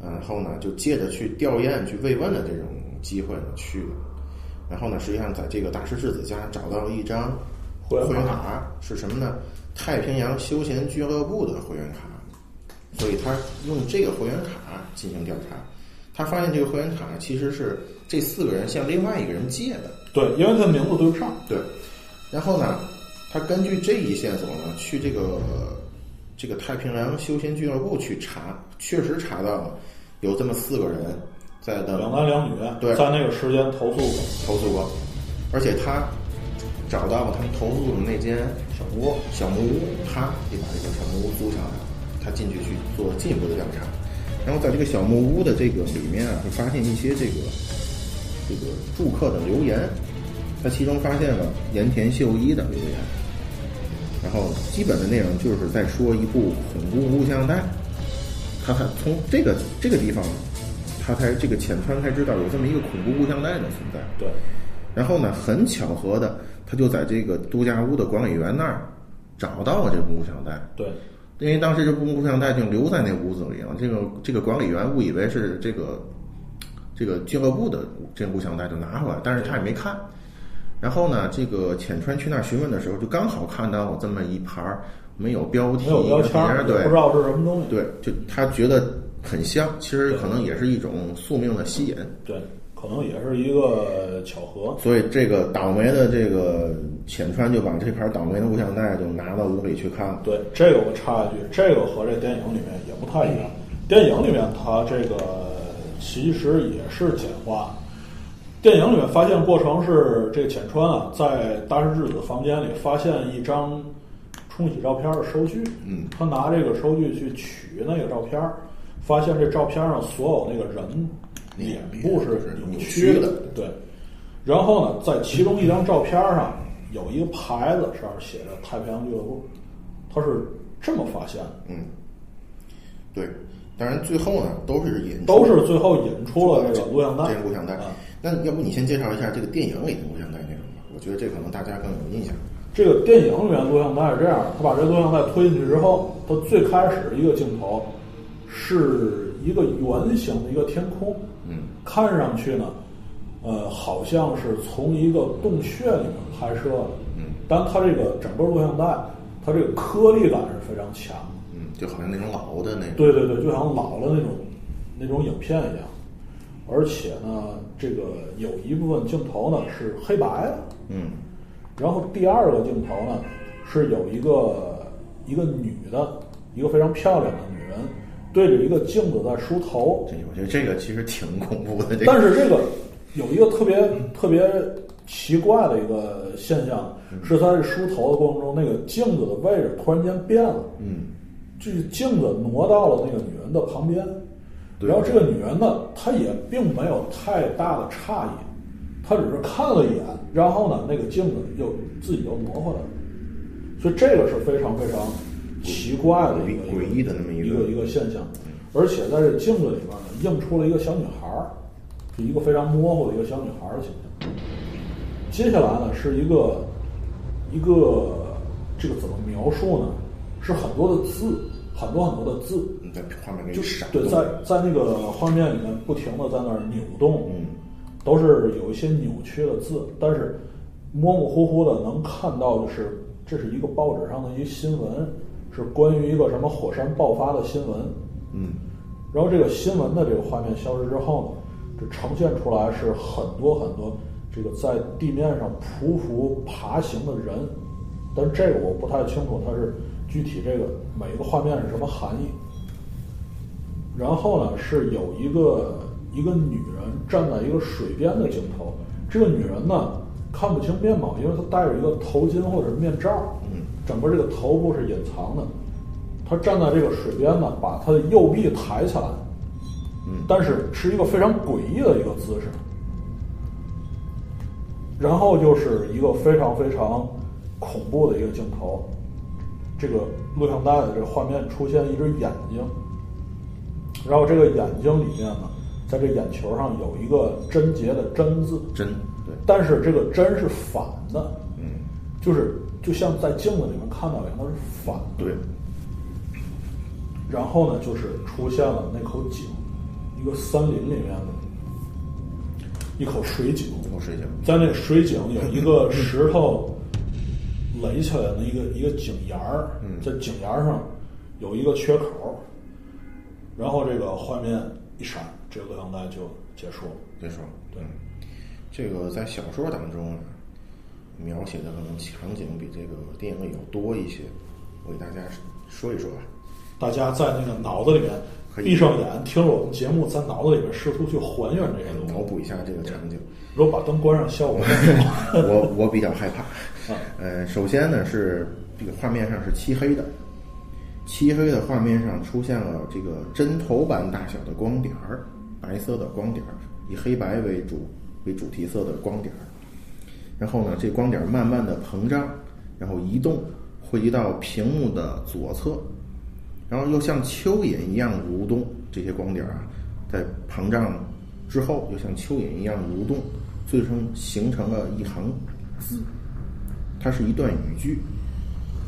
然后呢，就借着去吊唁、去慰问的这种机会呢去了。然后呢，实际上在这个大师之子家找到了一张会员卡，是什么呢？太平洋休闲俱乐部的会员卡。所以他用这个会员卡进行调查，他发现这个会员卡其实是这四个人向另外一个人借的。对，因为他名字对不上。对，然后呢，他根据这一线索呢，去这个这个太平洋休闲俱乐部去查，确实查到了有这么四个人在的两男两女对在那个时间投诉过投诉过，而且他找到了他们投诉的那间小屋小木屋，他也把这个小木屋租下来了，他进去去做进一步的调查，然后在这个小木屋的这个里面啊，会发现一些这个这个住客的留言，他其中发现了盐田秀一的留言，然后基本的内容就是在说一部恐怖录像带，他才从这个这个地方，他才这个浅川才知道有这么一个恐怖录像带的存在。对，然后呢，很巧合的，他就在这个度假屋的管理员那儿找到了这部录像带。对，因为当时这部录像带就留在那屋子里了，这个这个管理员误以为是这个这个俱乐部的这录像带，就拿回来，但是他也没看。然后呢，这个浅川去那儿询问的时候，就刚好看到有这么一盘儿没有标题、没有标签，对，不知道是什么东西。对，就他觉得很香，其实可能也是一种宿命的吸引。对，可能也是一个巧合。所以这个倒霉的这个浅川就把这盘倒霉的录像带就拿到屋里去看了。对，这个我插一句，这个和这电影里面也不太一样。电影里面它这个其实也是简化。电影里面发现过程是这个浅川啊，在大师智子房间里发现一张冲洗照片的收据，嗯，他拿这个收据去取那个照片，发现这照片上所有那个人脸部是扭曲的对。然后呢，在其中一张照片上有一个牌子，上面写着“太平洋俱乐部”，他是这么发现的，嗯，对。当然最后呢，都是引都是最后引出了这个录像带。这个录像带啊。那要不你先介绍一下这个电影里的录像带内容吧？我觉得这可能大家更有印象。这个电影里面录像带是这样，他把这录像带推进去之后，他最开始一个镜头是一个圆形的一个天空，嗯，看上去呢，呃，好像是从一个洞穴里面拍摄的，嗯，但它这个整个录像带，它这个颗粒感是非常强的，嗯，就好像那种老的那种。对对对，就像老了那种那种影片一样，而且呢，这个有一部分镜头呢是黑白的，嗯。然后第二个镜头呢，是有一个一个女的，一个非常漂亮的女人，对着一个镜子在梳头。这我觉得这个其实挺恐怖的。这个，但是这个有一个特别特别奇怪的一个现象，是在梳头的过程中，那个镜子的位置突然间变了，嗯，这个镜子挪到了那个女人的旁边，然后这个女人呢，她也并没有太大的诧异，她只是看了一眼，然后呢，那个镜子又自己又挪回来了，所以这个是非常非常奇怪的一个诡异的那么一个一个现象，而且在这镜子里面呢，映出了一个小女孩儿，是一个非常模糊的一个小女孩儿的形象。接下来呢，是一个一个这个怎么描述呢？是很多的字，很多很多的字，在画面给你就是对，在在那个画面里面不停的在那儿扭动，嗯，都是有一些扭曲的字，但是模模糊糊的能看到，的是这是一个报纸上的一个新闻，是关于一个什么火山爆发的新闻。嗯，然后这个新闻的这个画面消失之后呢，这呈现出来是很多很多这个在地面上匍匐爬行的人，但这个我不太清楚它是具体这个每一个画面是什么含义。然后呢，是有一个一个女人站在一个水边的镜头，这个女人呢看不清面貌，因为她戴着一个头巾或者是面罩，嗯，整个这个头部是隐藏的。他站在这个水边呢，把他的右臂抬起来，嗯但是是一个非常诡异的一个姿势。然后就是一个非常非常恐怖的一个镜头，这个录像带的这个画面出现一只眼睛，然后这个眼睛里面呢，在这眼球上有一个贞洁的“贞”字，贞对，但是这个“贞”是反的，嗯，就是就像在镜子里面看到一样，它是反的。对，然后呢，就是出现了那口井，一个森林里面的一口水井，一口水井，在那个水井有一个石头垒起来的一个一个井沿儿，嗯。在井沿儿上有一个缺口，然后这个画面一闪，这个录像带就结束了。结束了，对。嗯，这个在小说当中啊，描写的可能场景比这个电影里要多一些，我给大家说一说吧。大家在那个脑子里面闭上眼，听着我们节目，在脑子里面试图去还原这些东西。脑补一下这个场景，如果把灯关上，效果。我我比较害怕。啊呃，首先呢是这个画面上是漆黑的，漆黑的画面上出现了这个针头般大小的光点儿，白色的光点儿，以黑白为主为主题色的光点儿。然后呢，这光点慢慢的膨胀，然后移动，汇集到屏幕的左侧，然后又像蚯蚓一样蠕动。这些光点啊，在膨胀之后，又像蚯蚓一样蠕动，最终形成了一行字。它是一段语句，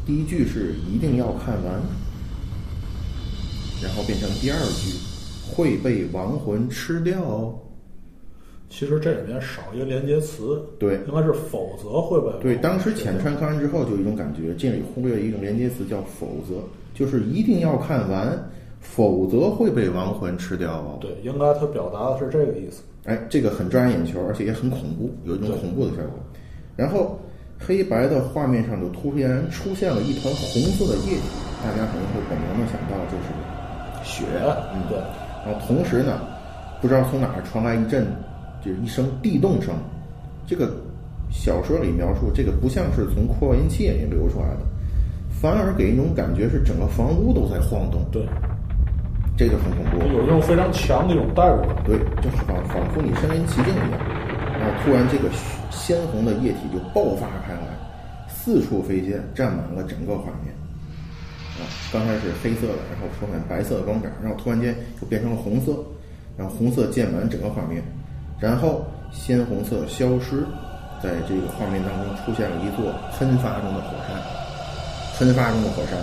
第一句是一定要看完，然后变成第二句会被亡魂吃掉哦。其实这里面少一个连接词，对应该是否则会被对，当时浅川看完之后就有一种感觉，这里忽略一种连接词叫“否则”，就是一定要看完，否则会被亡魂吃掉哦。对，应该他表达的是这个意思。哎，这个很抓人眼球，而且也很恐怖，有一种恐怖的效果。然后黑白的画面上就突然出现了一团红色的液体，大家可能会本能的想到就是血。嗯，对。然后同时呢，不知道从哪儿传来一阵，就是一声地动声。这个小说里描述，这个不像是从扩音器里流出来的，反而给一种感觉是整个房屋都在晃动。对，这就很恐怖。有一种非常强的一种代入感。对，就是仿仿佛你身临其境一样。然后突然这个鲜红的液体就爆发开来，四处飞溅，占满了整个画面。啊，刚开始黑色的，然后充满白色的光点，然后突然间就变成了红色，然后红色溅满整个画面，然后鲜红色消失，在这个画面当中出现了一座喷发中的火山，喷发中的火山。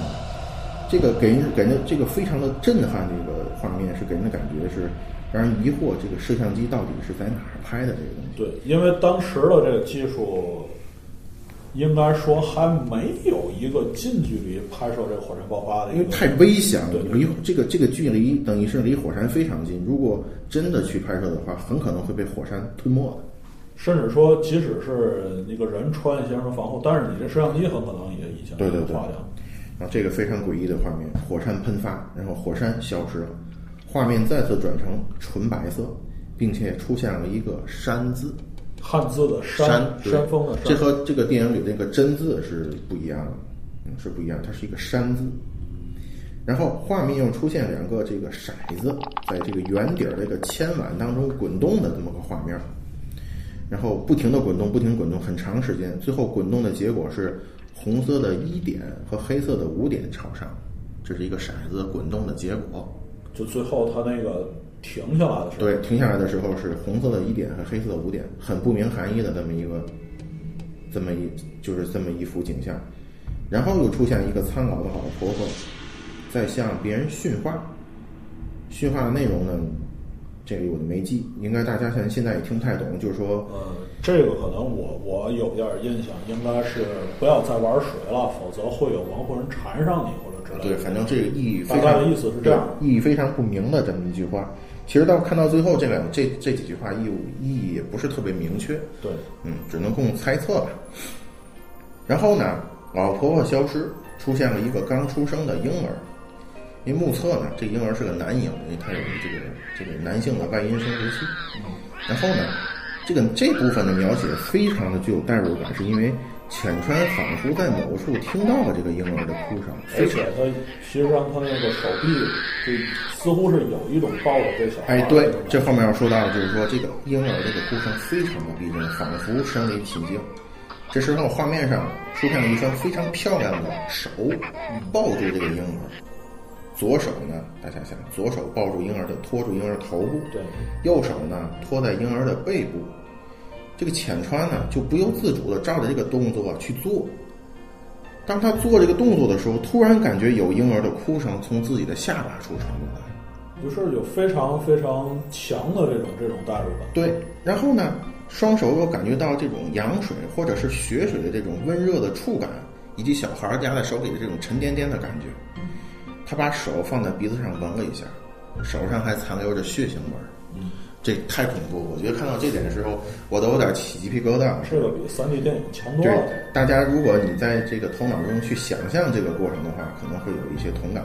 这个给人感觉这个非常的震撼，这个画面是给人的感觉是让人疑惑，这个摄像机到底是在哪儿拍的这个东西？对，因为当时的这个技术，应该说还没有一个近距离拍摄这个火山爆发的，因为太危险了，离这个这个距离等于是离火山非常近，如果真的去拍摄的话，很可能会被火山吞没的。甚至说即使是那个人穿一些什么防护，但是你这摄像机很可能也已经对对对化掉。然后这个非常诡异的画面，火山喷发，然后火山消失了，画面再次转成纯白色，并且出现了一个“山”字。汉字的山山山峰的山，这和这个电影里那个“真”字是不一样的，嗯，是不一样，它是一个“山”字。然后画面又出现两个这个骰子，在这个圆底儿这个铅碗当中滚动的这么个画面，然后不停的滚动，不停滚动很长时间，最后滚动的结果是红色的一点和黑色的五点朝上，这是一个骰子滚动的结果。就最后他那个停下来的时候，对，停下来的时候是红色的一点和黑色的五点，很不明含义的这么一个，这么一就是这么一幅景象。然后又出现一个苍老的老婆婆在向别人训话，训话的内容呢，这个我就没记，应该大家现在现在也听不太懂，就是说，呃，这个可能我我有点印象，应该是不要再玩水了，否则会有亡魂缠上你或者之类对，反正这个意义非常大概的意思是这样意义非常不明的这么一句话。其实到看到最后，这两这这几句话意意义也不是特别明确，对，嗯，只能供猜测吧。然后呢，老婆婆消失，出现了一个刚出生的婴儿。因为目测呢，这婴儿是个男婴，因为他有这个这个男性的外阴生殖器。然后呢，这个这部分的描写非常的具有代入感，是因为浅川仿佛在某处听到了这个婴儿的哭声，而且他其实上他那个手臂，就似乎是有一种抱着这小孩哎，儿对这后面要说到的就是说，这个婴儿这个哭声非常的逼真，仿佛身临其境。这时候画面上出现了一双非常漂亮的手，抱住这个婴儿。左手呢，大家想，左手抱住婴儿的，托住婴儿头部，对，右手呢托在婴儿的背部。这个浅川呢就不由自主的照着这个动作去做。当他做这个动作的时候，突然感觉有婴儿的哭声从自己的下巴处传过来。就是有非常非常强的这种这种代入感。对，然后呢，双手又感觉到这种羊水或者是血水的这种温热的触感，以及小孩儿夹在手里的这种沉甸甸的感觉。他把手放在鼻子上闻了一下，手上还残留着血腥味儿。嗯，这太恐怖！我觉得看到这点的时候，我都有点起鸡皮疙瘩。这个比三 D 电影强多对了。，大家如果你在这个头脑中去想象这个过程的话，可能会有一些同感。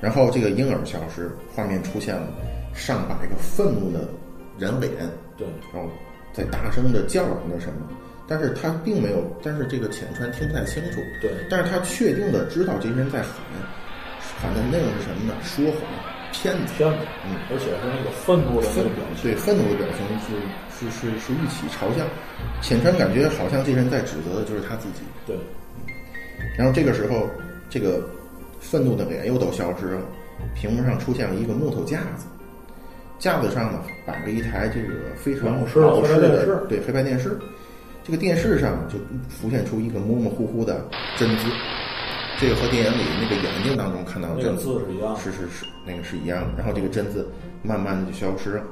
然后这个婴儿消失，画面出现了上百个愤怒的人脸，对，然后在大声的叫嚷着什么，但是他并没有，但是这个浅川听不太清楚，对但是他确定的知道这些人在喊，喊的内容是什么呢？说谎、骗子，骗子，嗯而且是那个愤怒的那个表情。对愤怒的表情是是是是一起朝向，浅川感觉好像这人在指责的就是他自己，对，然后这个时候，这个愤怒的脸又都消失了，屏幕上出现了一个木头架子，架子上呢摆着一台这个非常老式的对黑白电视，这个电视上就浮现出一个模模糊糊的真字，这个和电影里那个眼睛当中看到的那个真字是一样是是是那个是一样的。然后这个真字慢慢的就消失了，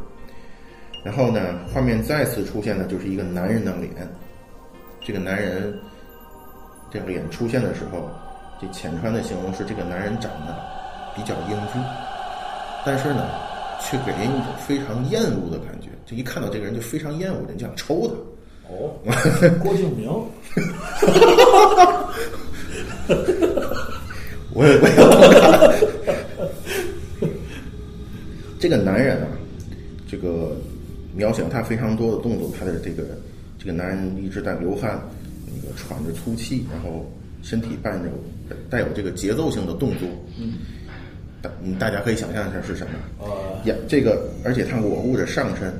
然后呢，画面再次出现的就是一个男人的脸，这个男人这个脸出现的时候，这浅川的形容是这个男人长得比较英俊，但是呢，却给人一种非常厌恶的感觉。就一看到这个人就非常厌恶，人就想抽他。哦，郭敬明，我也我也不敢。这个男人啊，这个描写了他非常多的动作，他的这个这个男人一直在流汗，那个喘着粗气，然后身体伴着带有这个节奏性的动作。嗯，大嗯大家可以想象一下是什么？呃，呀，这个而且他裸露着上身，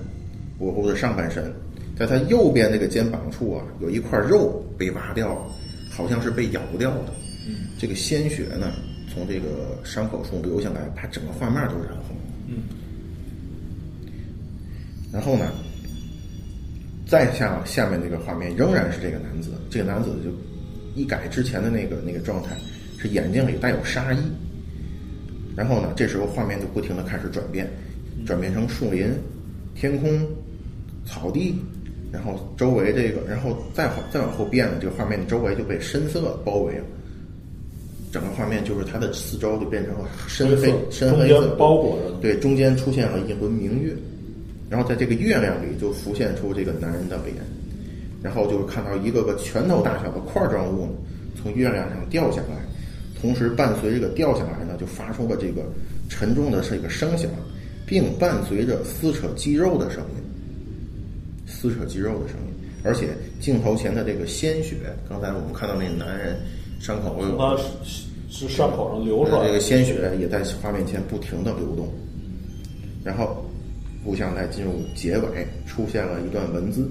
裸露着上半身，在他右边那个肩膀处啊，有一块肉被挖掉了，好像是被咬掉的。嗯，这个鲜血呢，从这个伤口处流下来，把整个画面都染红。嗯，然后呢，再下下面这个画面仍然是这个男子，这个男子就一改之前的那个那个状态，是眼睛里带有杀意。然后呢，这时候画面就不停的开始转变，转变成树林、天空、草地，然后周围这个，然后再往再往后变了，这个画面的周围就被深色包围了。整个画面就是它的四周就变成了深黑深黑色包裹着对，中间出现了一轮明月，然后在这个月亮里就浮现出这个男人的脸，然后就是看到一个个拳头大小的块状物呢从月亮上掉下来，同时伴随这个掉下来呢，就发出了这个沉重的这个声响，并伴随着撕扯肌肉的声音，撕扯肌肉的声音，而且镜头前的这个鲜血，刚才我们看到那个男人伤口有从他是是伤口上流出来的这个鲜血也在画面前不停的流动，然后录像带进入结尾，出现了一段文字。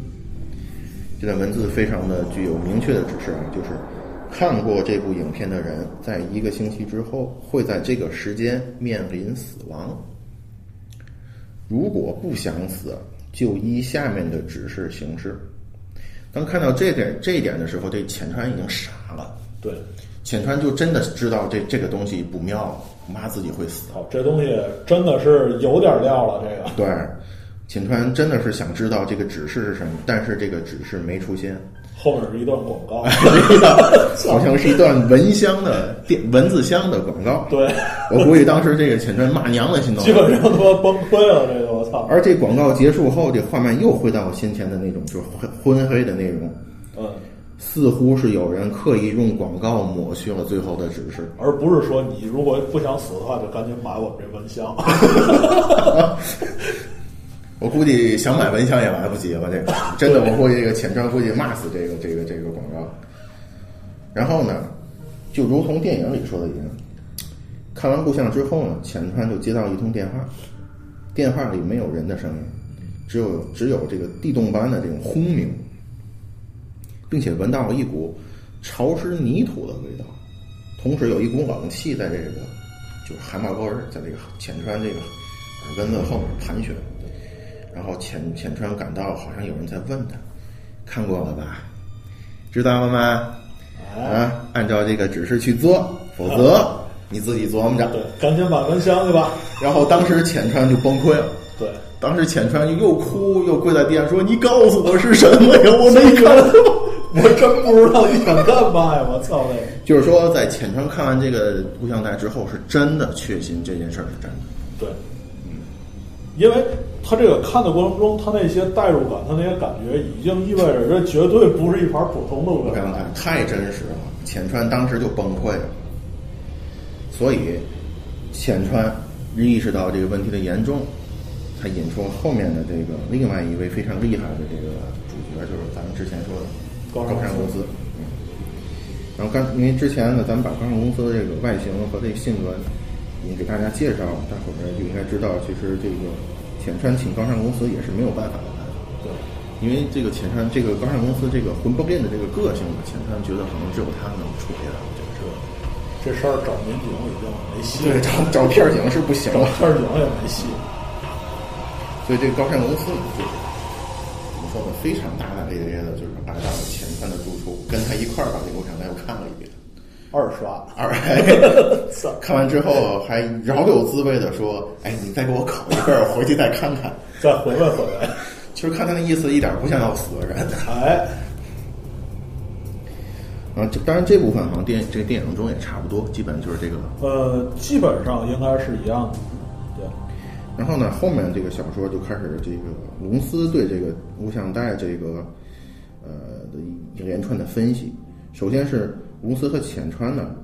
这段文字非常的具有明确的指示啊，就是看过这部影片的人，在一个星期之后会在这个时间面临死亡。如果不想死，就依下面的指示行事。当看到这点这一点的时候，这浅川已经傻了。对，浅川就真的知道这这个东西不妙，恐怕自己会死。好，这东西真的是有点料了，这个。对，浅川真的是想知道这个指示是什么，但是这个指示没出现，后面是一段广告，好像是一段蚊香的电蚊子香的广告。对，我估计当时这个浅川骂娘的，心都。基本上他妈崩溃了，这个我操。而这广告结束后，这画面又回到先前的那种，就是昏昏黑的那种，嗯，似乎是有人刻意用广告抹去了最后的指示。而不是说你如果不想死的话，就赶紧买我们这蚊香。我估计想买蚊香也来不及了，这个真的，我估计这个浅川估计骂死这个这个这个广告。然后呢，就如同电影里说的一样，看完录像之后呢，浅川就接到一通电话，电话里没有人的声音，只有只有这个地动般的这种轰鸣，并且闻到了一股潮湿泥土的味道，同时有一股冷气在这个就是汗毛根儿在这个浅川这个耳根子后面盘旋。然后浅浅川感到好像有人在问他，看过了吧？知道了吗？啊，按照这个指示去做，否则你自己琢磨着。对，赶紧把蚊香去吧。然后当时浅川就崩溃了，对，当时浅川就又哭又跪在地上说：“你告诉我是什么呀？我没看。”我真不知道你想干嘛呀！我操那个。就是说，在浅川看完这个录像带之后，是真的确信这件事儿是真的。对，嗯，因为他这个看的过程中，他那些代入感，他那些感觉，已经意味着这绝对不是一盘普通的录像带录像带。太真实了，浅川当时就崩溃了。所以，浅川意识到这个问题的严重，才引出后面的这个另外一位非常厉害的这个主角，就是咱们之前说的高山山公司公司。嗯。然后刚因为之前呢，咱们把高山公司的这个外形和这个性格已经给大家介绍了，大伙儿呢就应该知道，其实这个浅川请高山公司也是没有办法的办法。对，因为这个浅川这个高山公司这个魂不吝的这个个性呢，浅川觉得可能只有他能处理了这个事儿。这事儿找民警已经没戏了，对，找找片儿警是不行找了，片儿警也没戏。所以这个高山公司呢，就是怎么说呢，非常大大咧咧的，就是来到了浅川的住处，跟他一块儿把这个录像带又看了一遍。二刷，二 操看完之后还饶有滋味的说：“哎，你再给我拷一份回去再看看。再回味回味。”其实看他那意思，一点不像要死的人。哎，啊，这当然这部分好像电这个电影中也差不多，基本就是这个呃，基本上应该是一样的。对，然后呢，后面这个小说就开始这个龙司对这个录像带这个呃的一连串的分析。首先是龙司和浅川呢，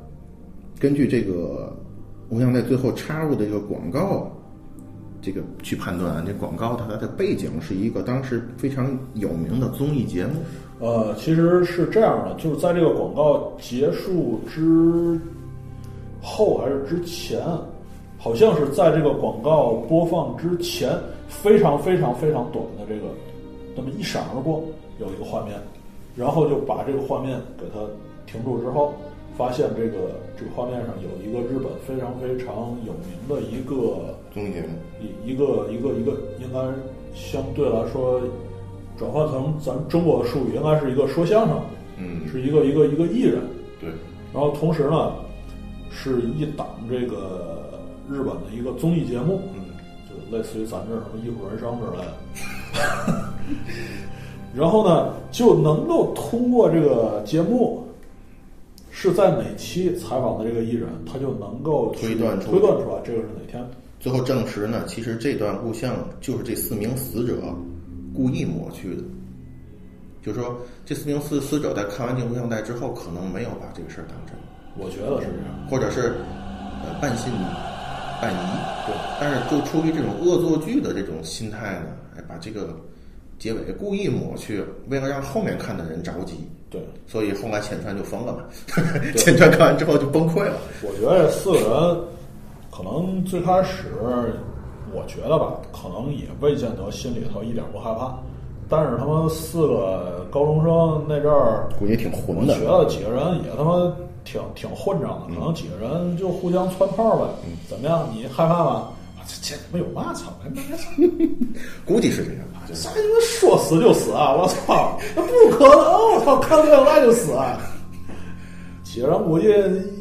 根据这个我想在最后插入的这个广告，这个去判断啊，这广告它的背景是一个当时非常有名的综艺节目。呃，其实是这样的，就是在这个广告结束之后还是之前，好像是在这个广告播放之前，非常非常非常短的这个，那么一闪而过有一个画面，然后就把这个画面给它停住之后，发现这个这个画面上有一个日本非常非常有名的一个综艺节目，一一个一个一个应该相对来说转换成咱中国的术语，应该是一个说相声，嗯是一个一个一个艺人，对，然后同时呢，是一档这个日本的一个综艺节目，嗯，就类似于咱这儿什么《艺术人生》之类的。然后呢，就能够通过这个节目是在哪期采访的这个艺人，他就能够推断出推断出来这个是哪天。最后证实呢，其实这段录像就是这四名死者故意抹去的。就是说，这四名死死者在看完这个录像带之后，可能没有把这个事儿当真，我觉得是这样。或者是呃半信半疑。对，但是就出于这种恶作剧的这种心态呢，哎，把这个结尾故意抹去，为了让后面看的人着急。对，所以后来浅川就疯了嘛，浅川看完之后就崩溃了。我觉得这四个人可能最开始，我觉得吧，可能也未见得心里头一点不害怕，但是他们四个高中生那阵儿，估计挺混的我觉。得几个人也他妈挺挺混账的，可能几个人就互相窜炮呗。怎么样？你害怕吗？啊这这他妈有嘛操？估计是这样吧。就 是啥他妈说死就死啊！我操，那不可能！我操，看恋爱就死啊！几个人估计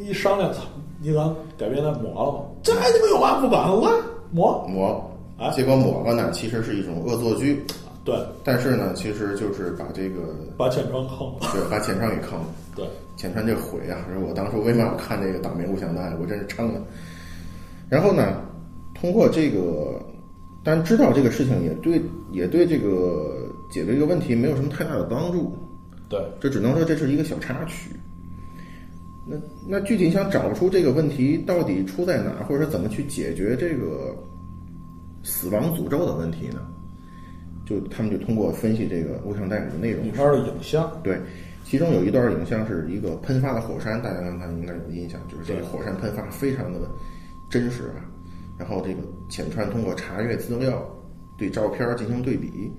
一商量，操，你敢改变那抹了吗？这你们有嘛不敢了？抹，抹啊，结果抹了呢，其实是一种恶作剧，对，但是呢，其实就是把这个把浅川坑了。对把浅川给坑了。对，浅川这毁啊！我当初为嘛要看这个倒霉录像带？我真是撑了。然后呢，通过这个，当然知道这个事情也对，也对这个解决这个问题没有什么太大的帮助。对，这只能说这是一个小插曲。那那具体想找出这个问题到底出在哪，或者说怎么去解决这个死亡诅咒的问题呢？就他们就通过分析这个录像带里的内容里，面的影像，对，其中有一段影像是一个喷发的火山，大家刚才应该有印象，就是这个火山喷发非常的真实啊。然后这个浅川通过查阅资料，对照片进行对比，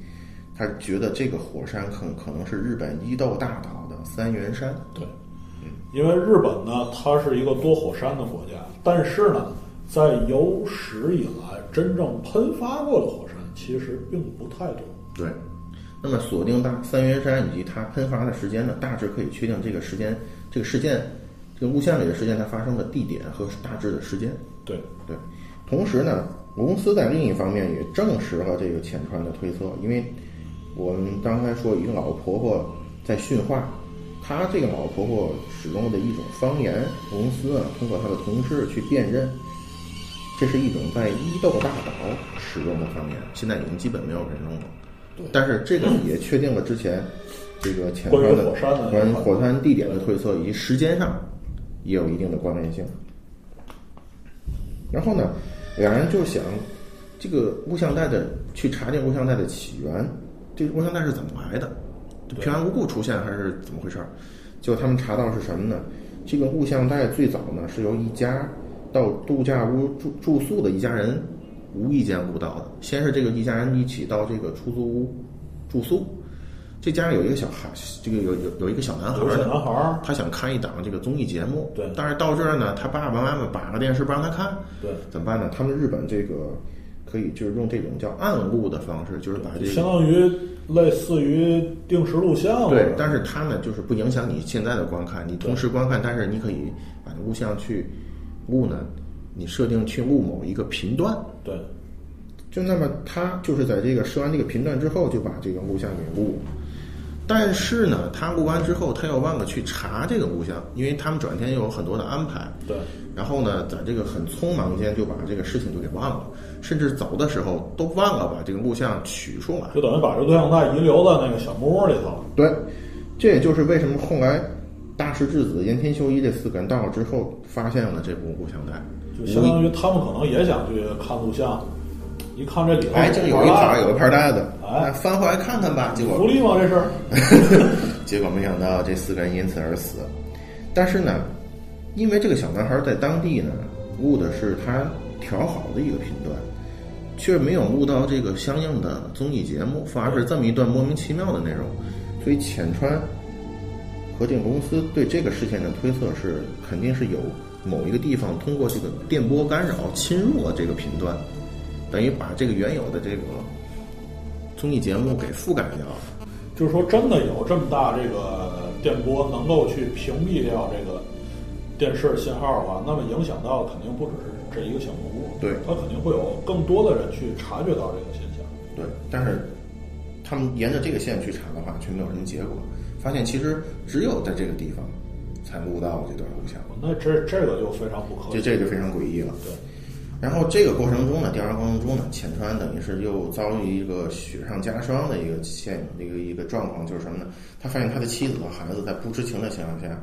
他觉得这个火山可可能是日本伊豆大岛的三元山。对，因为日本呢，它是一个多火山的国家，但是呢，在有史以来真正喷发过的火山其实并不太多。对，那么锁定大三元山以及它喷发的时间呢，大致可以确定这个时间、这个事件、这个录像里的事件它发生的地点和大致的时间。对，对，同时呢，公司在另一方面也证实了这个浅川的推测，因为我们刚才说一个老婆婆在训话，她这个老婆婆使用的一种方言，公司啊通过她的同事去辨认，这是一种在伊豆大岛使用的方言，现在已经基本没有人用了。对但是这个也确定了之前这个浅川的关于火山的关于火山地点的推测以及时间上也有一定的关联性。然后呢，两人就想这个录像带的去查这个录像带的起源，这个录像带是怎么来的？对平安无故出现还是怎么回事儿？结果他们查到是什么呢？这个录像带最早呢是由一家到度假屋住住宿的一家人无意间录到的。先是这个一家人一起到这个出租屋住宿，这家有一个小孩，这个有有有一个小男孩小，男孩儿，他想看一档这个综艺节目，对。但是到这儿呢，他爸爸妈妈把个电视不让他看，对，怎么办呢？他们日本这个可以就是用这种叫暗录的方式，就是把这个相当于类似于定时录像。对，但是它呢就是不影响你现在的观看，你同时观看，但是你可以把录像去录呢，你设定去录某一个频段，对。就那么他就是在这个设完这个频段之后，就把这个录像给录。但是呢，他录完之后，他又忘了去查这个录像，因为他们转天又有很多的安排。对然后呢，在这个很匆忙间就把这个事情就给忘了，甚至走的时候都忘了把这个录像取出来。就等于把这个录像带遗留在那个小木屋里头。对，这也就是为什么后来大石智子、岩田秀一这四个人到了之后，发现了这部录像带，就相当于他们可能也想去看录像，一看这里头哎，这有一盘有一盘带子，哎翻回来看看吧。结果福利吗？这是？结果没想到这四个人因此而死。但是呢，因为这个小男孩在当地呢录的是他调好的一个频段，却没有录到这个相应的综艺节目，反而是这么一段莫名其妙的内容。所以浅川核电公司对这个事件的推测是，肯定是有某一个地方通过这个电波干扰侵入了这个频段，等于把这个原有的这个综艺节目给覆盖掉了。就是说，真的有这么大这个电波能够去屏蔽掉这个电视信号的话，那么影响到肯定不只是这一个小蘑菇，对它肯定会有更多的人去察觉到这个现象。对，但是他们沿着这个线去查的话，却没有什么结果，发现其实只有在这个地方才录到了这段录像，那这这个就非常不可以。这这就非常诡异了。对，然后这个过程中呢，调查过程中呢，浅川等于是又遭遇一个雪上加霜的一个现一个一个状况，就是什么呢？他发现他的妻子和孩子在不知情的情况下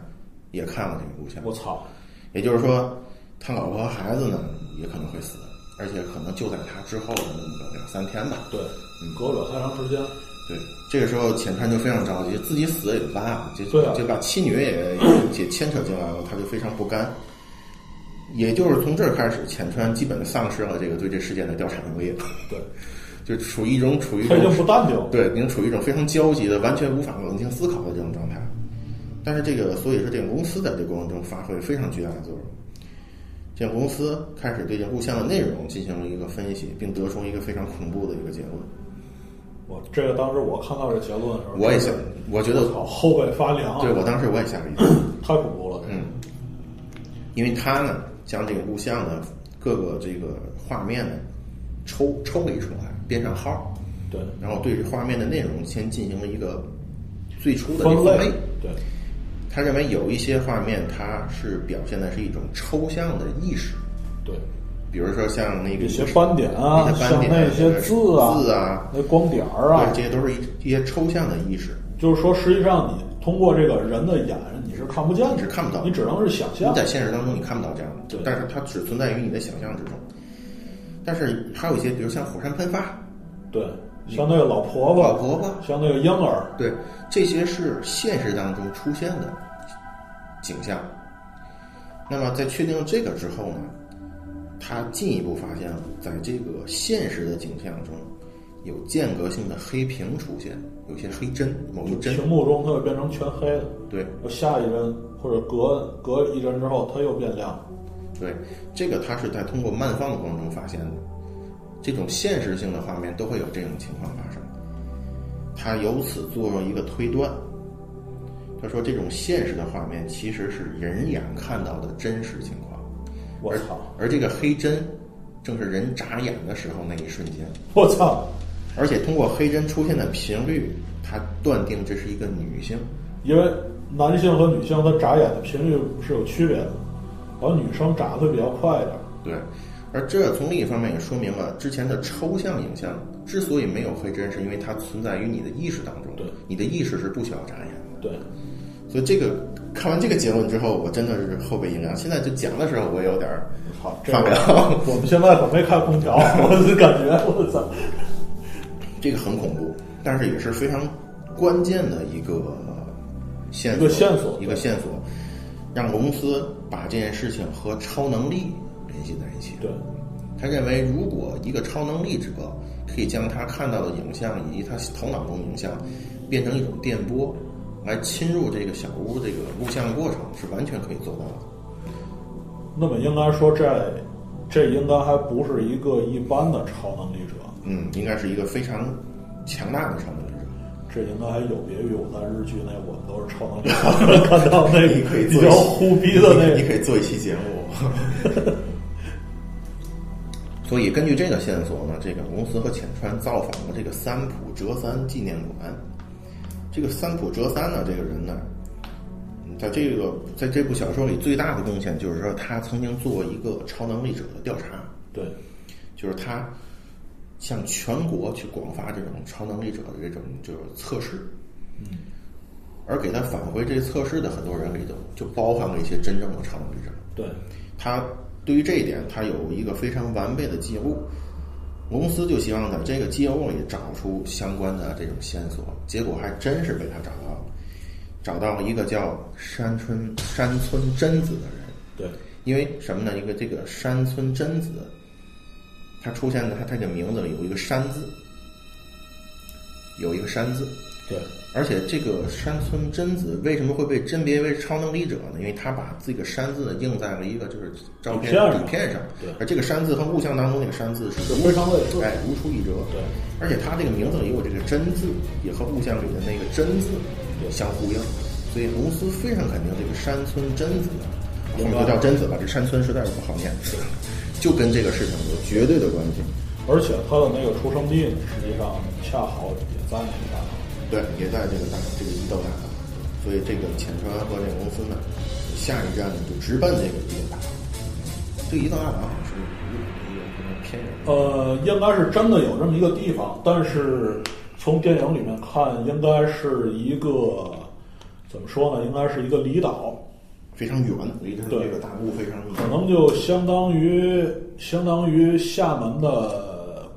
也看了这个录像，我操，也就是说，他老婆和孩子呢也可能会死，而且可能就在他之后的那么个两三天吧。对，嗯隔不了太长时间。对，这个时候浅川就非常着急，自己死也就罢了，就对啊就把妻女也也牵扯进来了，他就非常不甘。也就是从这儿开始，浅川基本丧失了这个对这事件的调查能力了，对，就处于一种处于一他已经种不淡定。对，已经处于一种非常焦急的、完全无法冷静思考的这种状态。但是这个，所以说这个公司在这个过程中发挥非常巨大的作用。这个公司开始对这录像的内容进行了一个分析，并得出一个非常恐怖的一个结论。我这个当时我看到这结论的时候，我也想，我觉得我，后背发凉啊！对我当时我也吓了一跳。太恐怖了，嗯，因为他呢将这个录像的各个这个画面呢抽抽离出来，编上号，对，然后对这画面的内容先进行了一个最初的分类。对，他认为有一些画面它是表现的是一种抽象的意识，对，比如说像那个一些斑点啊，那些斑像点那些字啊，字啊，那光点儿啊对，，这些都是一一些抽象的意识。就是说，实际上你通过这个人的眼，你是看不见的，你是看不到你只能是想象。你。在现实当中你看不到这样的，对。但是它只存在于你的想象之中。但是还有一些，比如像火山喷发、对，像那个老婆婆，老婆婆，像那个婴儿，对，这些是现实当中出现的景象。那么在确定这个之后呢，他进一步发现了，在这个现实的景象中，有间隔性的黑屏出现，有些黑针，某一针，屏幕中它会变成全黑的，对下一帧或者隔隔一帧之后，它又变亮。对，这个他是在通过慢放的过程中发现的。这种现实性的画面都会有这种情况发生。他由此做了一个推断，他说这种现实的画面其实是人眼看到的真实情况，我操！而这个黑针正是人眨眼的时候那一瞬间，我操！而且通过黑针出现的频率，他断定这是一个女性。因为男性和女性他眨眼的频率是有区别的，然后女生眨的会比较快一点。对，而这从另一方面也说明了之前的抽象影像之所以没有黑针，是因为它存在于你的意识当中。对你的意识是不需要眨眼的。对，所以这个看完这个结论之后，我真的是后背一凉。现在就讲的时候，我也有点儿操，这放个凉。我们现在可没开空调，我就感觉我操，这个很恐怖，但是也是非常关键的一个线索，一个线索一个线索，让龙斯把这件事情和超能力联系在一起。对，他认为，如果一个超能力者可以将他看到的影像以及他头脑中的影像变成一种电波，来侵入这个小屋这个录像过程，是完全可以做到的。那么应该说这这应该还不是一个一般的超能力者，嗯，应该是一个非常强大的超能力者。这应该还有别于我在日剧那我们都是超能力者看到那你可以个比较做一期忽逼的那个，你可以做一期节目。所以根据这个线索呢，这个公司和浅川造访了这个三浦哲三纪念馆。这个三浦哲三呢，这个人呢，嗯在这个在这部小说里最大的贡献就是说，他曾经做过一个超能力者的调查，对，就是他向全国去广发这种超能力者的这种就是测试。嗯，而给他返回这测试的很多人里头，就包含了一些真正的超能力者。对，他对于这一点，他有一个非常完备的记录。龙斯就希望在这个记录里找出相关的这种线索，结果还真是被他找到了，找到了一个叫山村山村贞子的人。对，因为什么呢？一个这个山村贞子，它出现在它这个名字里有一个山字，有一个山字。对，而且这个山村贞子为什么会被甄别为超能力者呢？因为他把这个山字印在了一个就是照片底片上。对。而这个山字和物象当中那个山字是如出一辙。对，而且他这个名字里有这个真字，也和物象里的那个真字相呼应，所以龙斯非常肯定这个山村贞子，我们就叫贞子吧，这山村实在是不好念，就跟这个事情有绝对的关系。而且他的那个出生地呢，实际上恰好也在那个大岛。对，也在这个大这个伊豆大岛，所以这个浅川和这个公司呢，下一站呢就直奔这个伊豆大岛。这个伊豆大岛好像是日本的一个非常偏远。呃，应该是真的有这么一个地方，但是从电影里面看，应该是一个怎么说呢？应该是一个离岛，非常远，离这个大陆非常远可。能就相当于相当于厦门的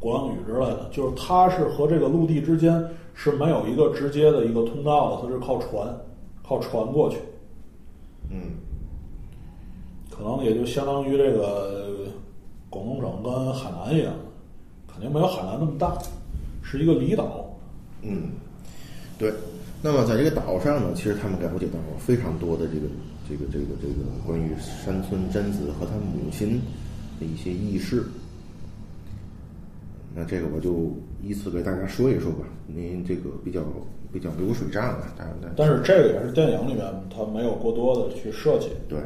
鼓浪屿之类的，就是它是和这个陆地之间是没有一个直接的一个通道的，它是靠船靠船过去，嗯，可能也就相当于这个广东省跟海南一样，肯定没有海南那么大，是一个离岛。嗯，对。那么在这个岛上呢，其实他们了解到了非常多的这个这个这个这个关于山村贞子和她母亲的一些轶事。那这个我就依次给大家说一说吧，您这个比较比较流水账啊，当然但是这个也是电影里面他没有过多的去设计。对，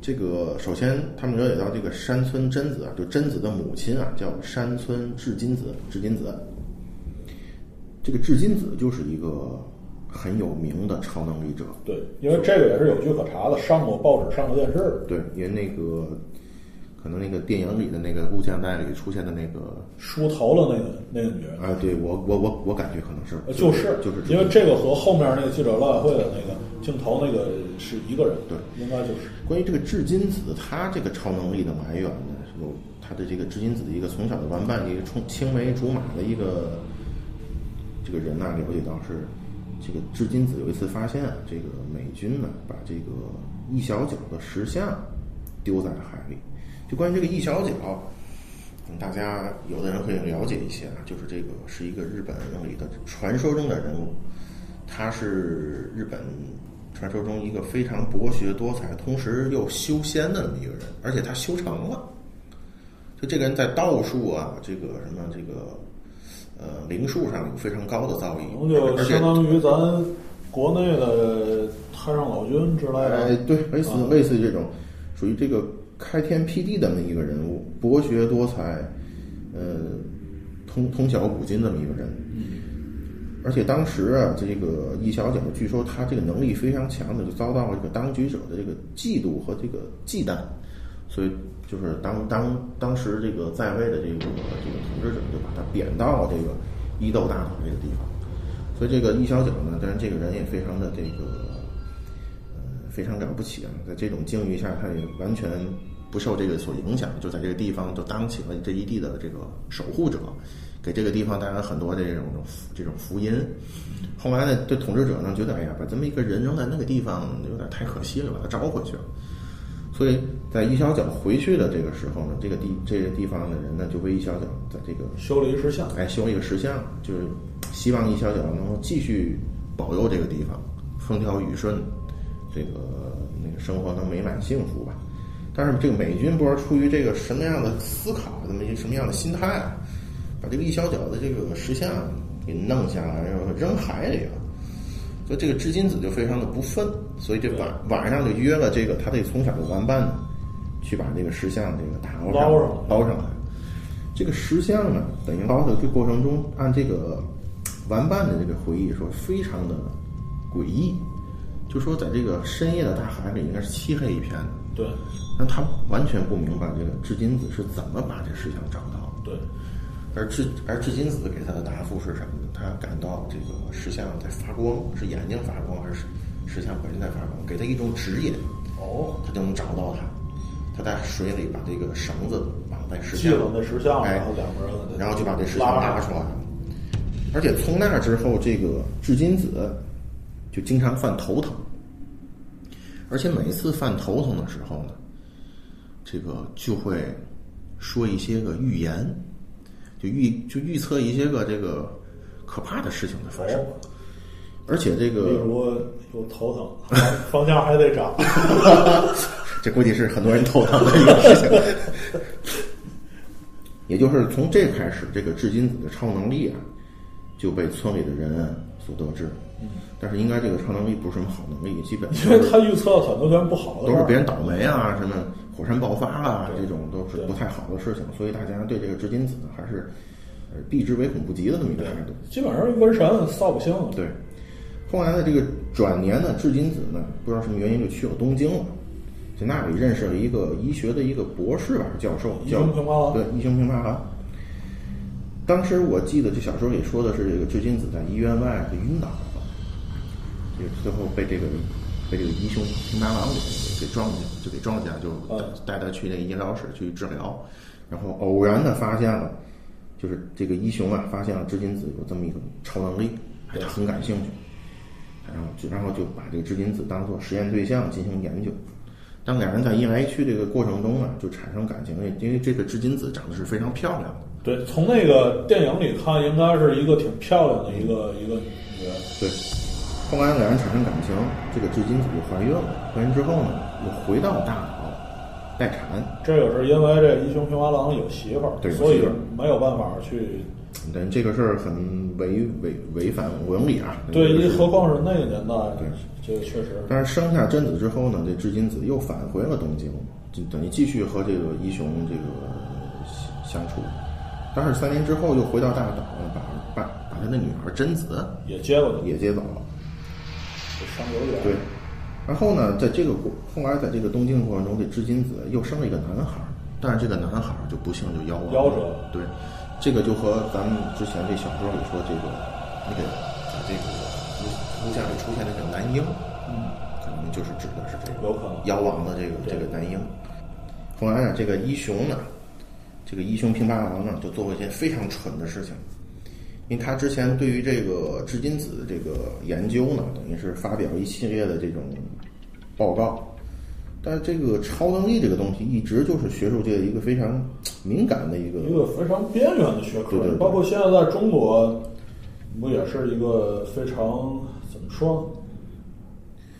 这个首先他们了解到这个山村贞子啊，就贞子的母亲啊，叫山村智金子，智金子。这个智金子就是一个很有名的超能力者，对，因为这个也是有据可查的，上过报纸，上过电视的。对，因为那个可能那个电影里的那个录像带里出现的那个梳头了那个那个女人，哎，对我我我我感觉可能是呃就是就是因为这个和后面那个记者招待会的那个镜头那个是一个人，对，应该就是。关于这个至金子，他这个超能力的来源呢，有他的这个至金子的一个从小的玩伴，一个冲青梅竹马的一个这个人呐、了解到是这个智金子有一次发现这个美军呢把这个一小角的石像丢在了海里。就关于这个一小角，大家有的人会了解一些啊，就是这个是一个日本里的传说中的人物，他是日本传说中一个非常博学多才，同时又修仙的那么一个人，而且他修成了。就这个人在道术啊，这个什么这个呃灵术上有非常高的造诣，就相当于咱国内的太上老君之类的。哎，对，类似啊类似于这种，属于这个开天辟地的那么一个人物，博学多才，呃，通通晓古今这么一个人。而且当时啊，这个易小角据说他这个能力非常强的，就遭到了这个当局者的这个嫉妒和这个忌惮，所以就是当当当时这个在位的这个这个统治者就把他贬到这个伊豆大岛这个地方。所以这个易小角呢，当然这个人也非常的这个呃非常了不起啊，在这种境遇下，他也完全不受这个所影响，就在这个地方就当起了这一地的这个守护者，给这个地方带来很多这种这种福音。后来呢，对统治者呢觉得，哎呀，把这么一个人扔在那个地方有点太可惜了，把他招回去了。所以在一小脚回去的这个时候呢，这个地这个地方的人呢，就为一小脚在这个修了一个石像，哎，修一个石像，就是希望一小脚能够继续保佑这个地方风调雨顺，这个那个生活能美满幸福吧。但是这个美军不知道出于这个什么样的思考，这么一什么样的心态啊，把这个一小脚的这个石像给弄下来，然后扔海里了。所以这个织金子就非常的不忿，所以这晚晚上就约了这个他这从小的玩伴呢，去把这个石像这个打捞上捞上来捞上来。这个石像呢，等于捞的这过程中，按这个玩伴的这个回忆说，非常的诡异，就说在这个深夜的大海里，应该是漆黑一片的，对但他完全不明白这个织金子是怎么把这石像找到的。对，而至而至金子给他的答复是什么呢？他感到这个石像在发光，是眼睛发光还是石像本身在发光？给他一种指引，哦，他就能找到他。他在水里把这个绳子绑在石像，系了那石像，哎然后两个人然后就把这石像拉拉出来了。而且从那之后，这个至金子就经常犯头疼，而且每次犯头疼的时候呢，这个就会说一些个预言，就预就预测一些个这个可怕的事情的发生。而且这比个如有头疼，房价还得涨。这估计是很多人头疼的一个事情。也就是从这开始，这个至金子的超能力啊，就被村里的人啊所得知。但是应该这个超能力不是什么好能力，基本因为他预测了很多件不好的都是别人倒霉啊，什么火山爆发啦、对这种都是不太好的事情，所以大家对这个至金子呢还是呃避之唯恐不及的这么一个态度。基本上瘟神扫不清。对，后来呢，这个转年呢，至金子呢，不知道什么原因就去了东京了，在那里认识了一个医学的一个博士吧，教授，医叫平八郎对，医生平八郎。当时我记得这小说里说的是这个至金子在医院外就晕倒了，这个最后被这个被这个医生平八郎给给撞见，就给撞见，就嗯带他去那个医疗室去治疗，然后偶然的发现了，就是这个一雄啊发现了织金子有这么一种超能力，哎，他很感兴趣，然后就然后就把这个织金子当做实验对象进行研究。当两人在一来一去这个过程中啊，就产生感情，因为这个织金子长得是非常漂亮的。对，从那个电影里看，应该是一个挺漂亮的一个一个女人。对，后来两人产生感情，这个织金子就怀孕了。怀孕之后呢，又回到大岛待产。这个是因为这一雄平八郎有媳妇儿，对所以没有办法去但这个事儿很违违违反伦理啊。对，何况是那个年代，对这个确实。但是生下贞子之后呢，这织金子又返回了东京，就等于继续和这个伊雄这个相相处。但是三年之后又回到大岛，把把把他的女儿贞子也接过去，也接走了。这伤有远。对，然后呢，在这个过后来在这个东京过程中，这织金子又生了一个男孩儿，但是这个男孩儿就不幸就夭亡。夭折了对，这个就和咱们之前这小说里说这个那个在这个屋屋下里出现那个男婴，嗯，可能就是指的是这个有可能夭亡的这个这个男婴。后来呢，这个一雄呢，这个一雄平八郎呢，就做过一件非常蠢的事情。因为他之前对于这个织金子这个研究呢，等于是发表一系列的这种报告，但是这个超能力这个东西一直就是学术界一个非常敏感的一个一个非常边缘的学科，对对对包括现在在中国，不也是一个非常怎么说呢？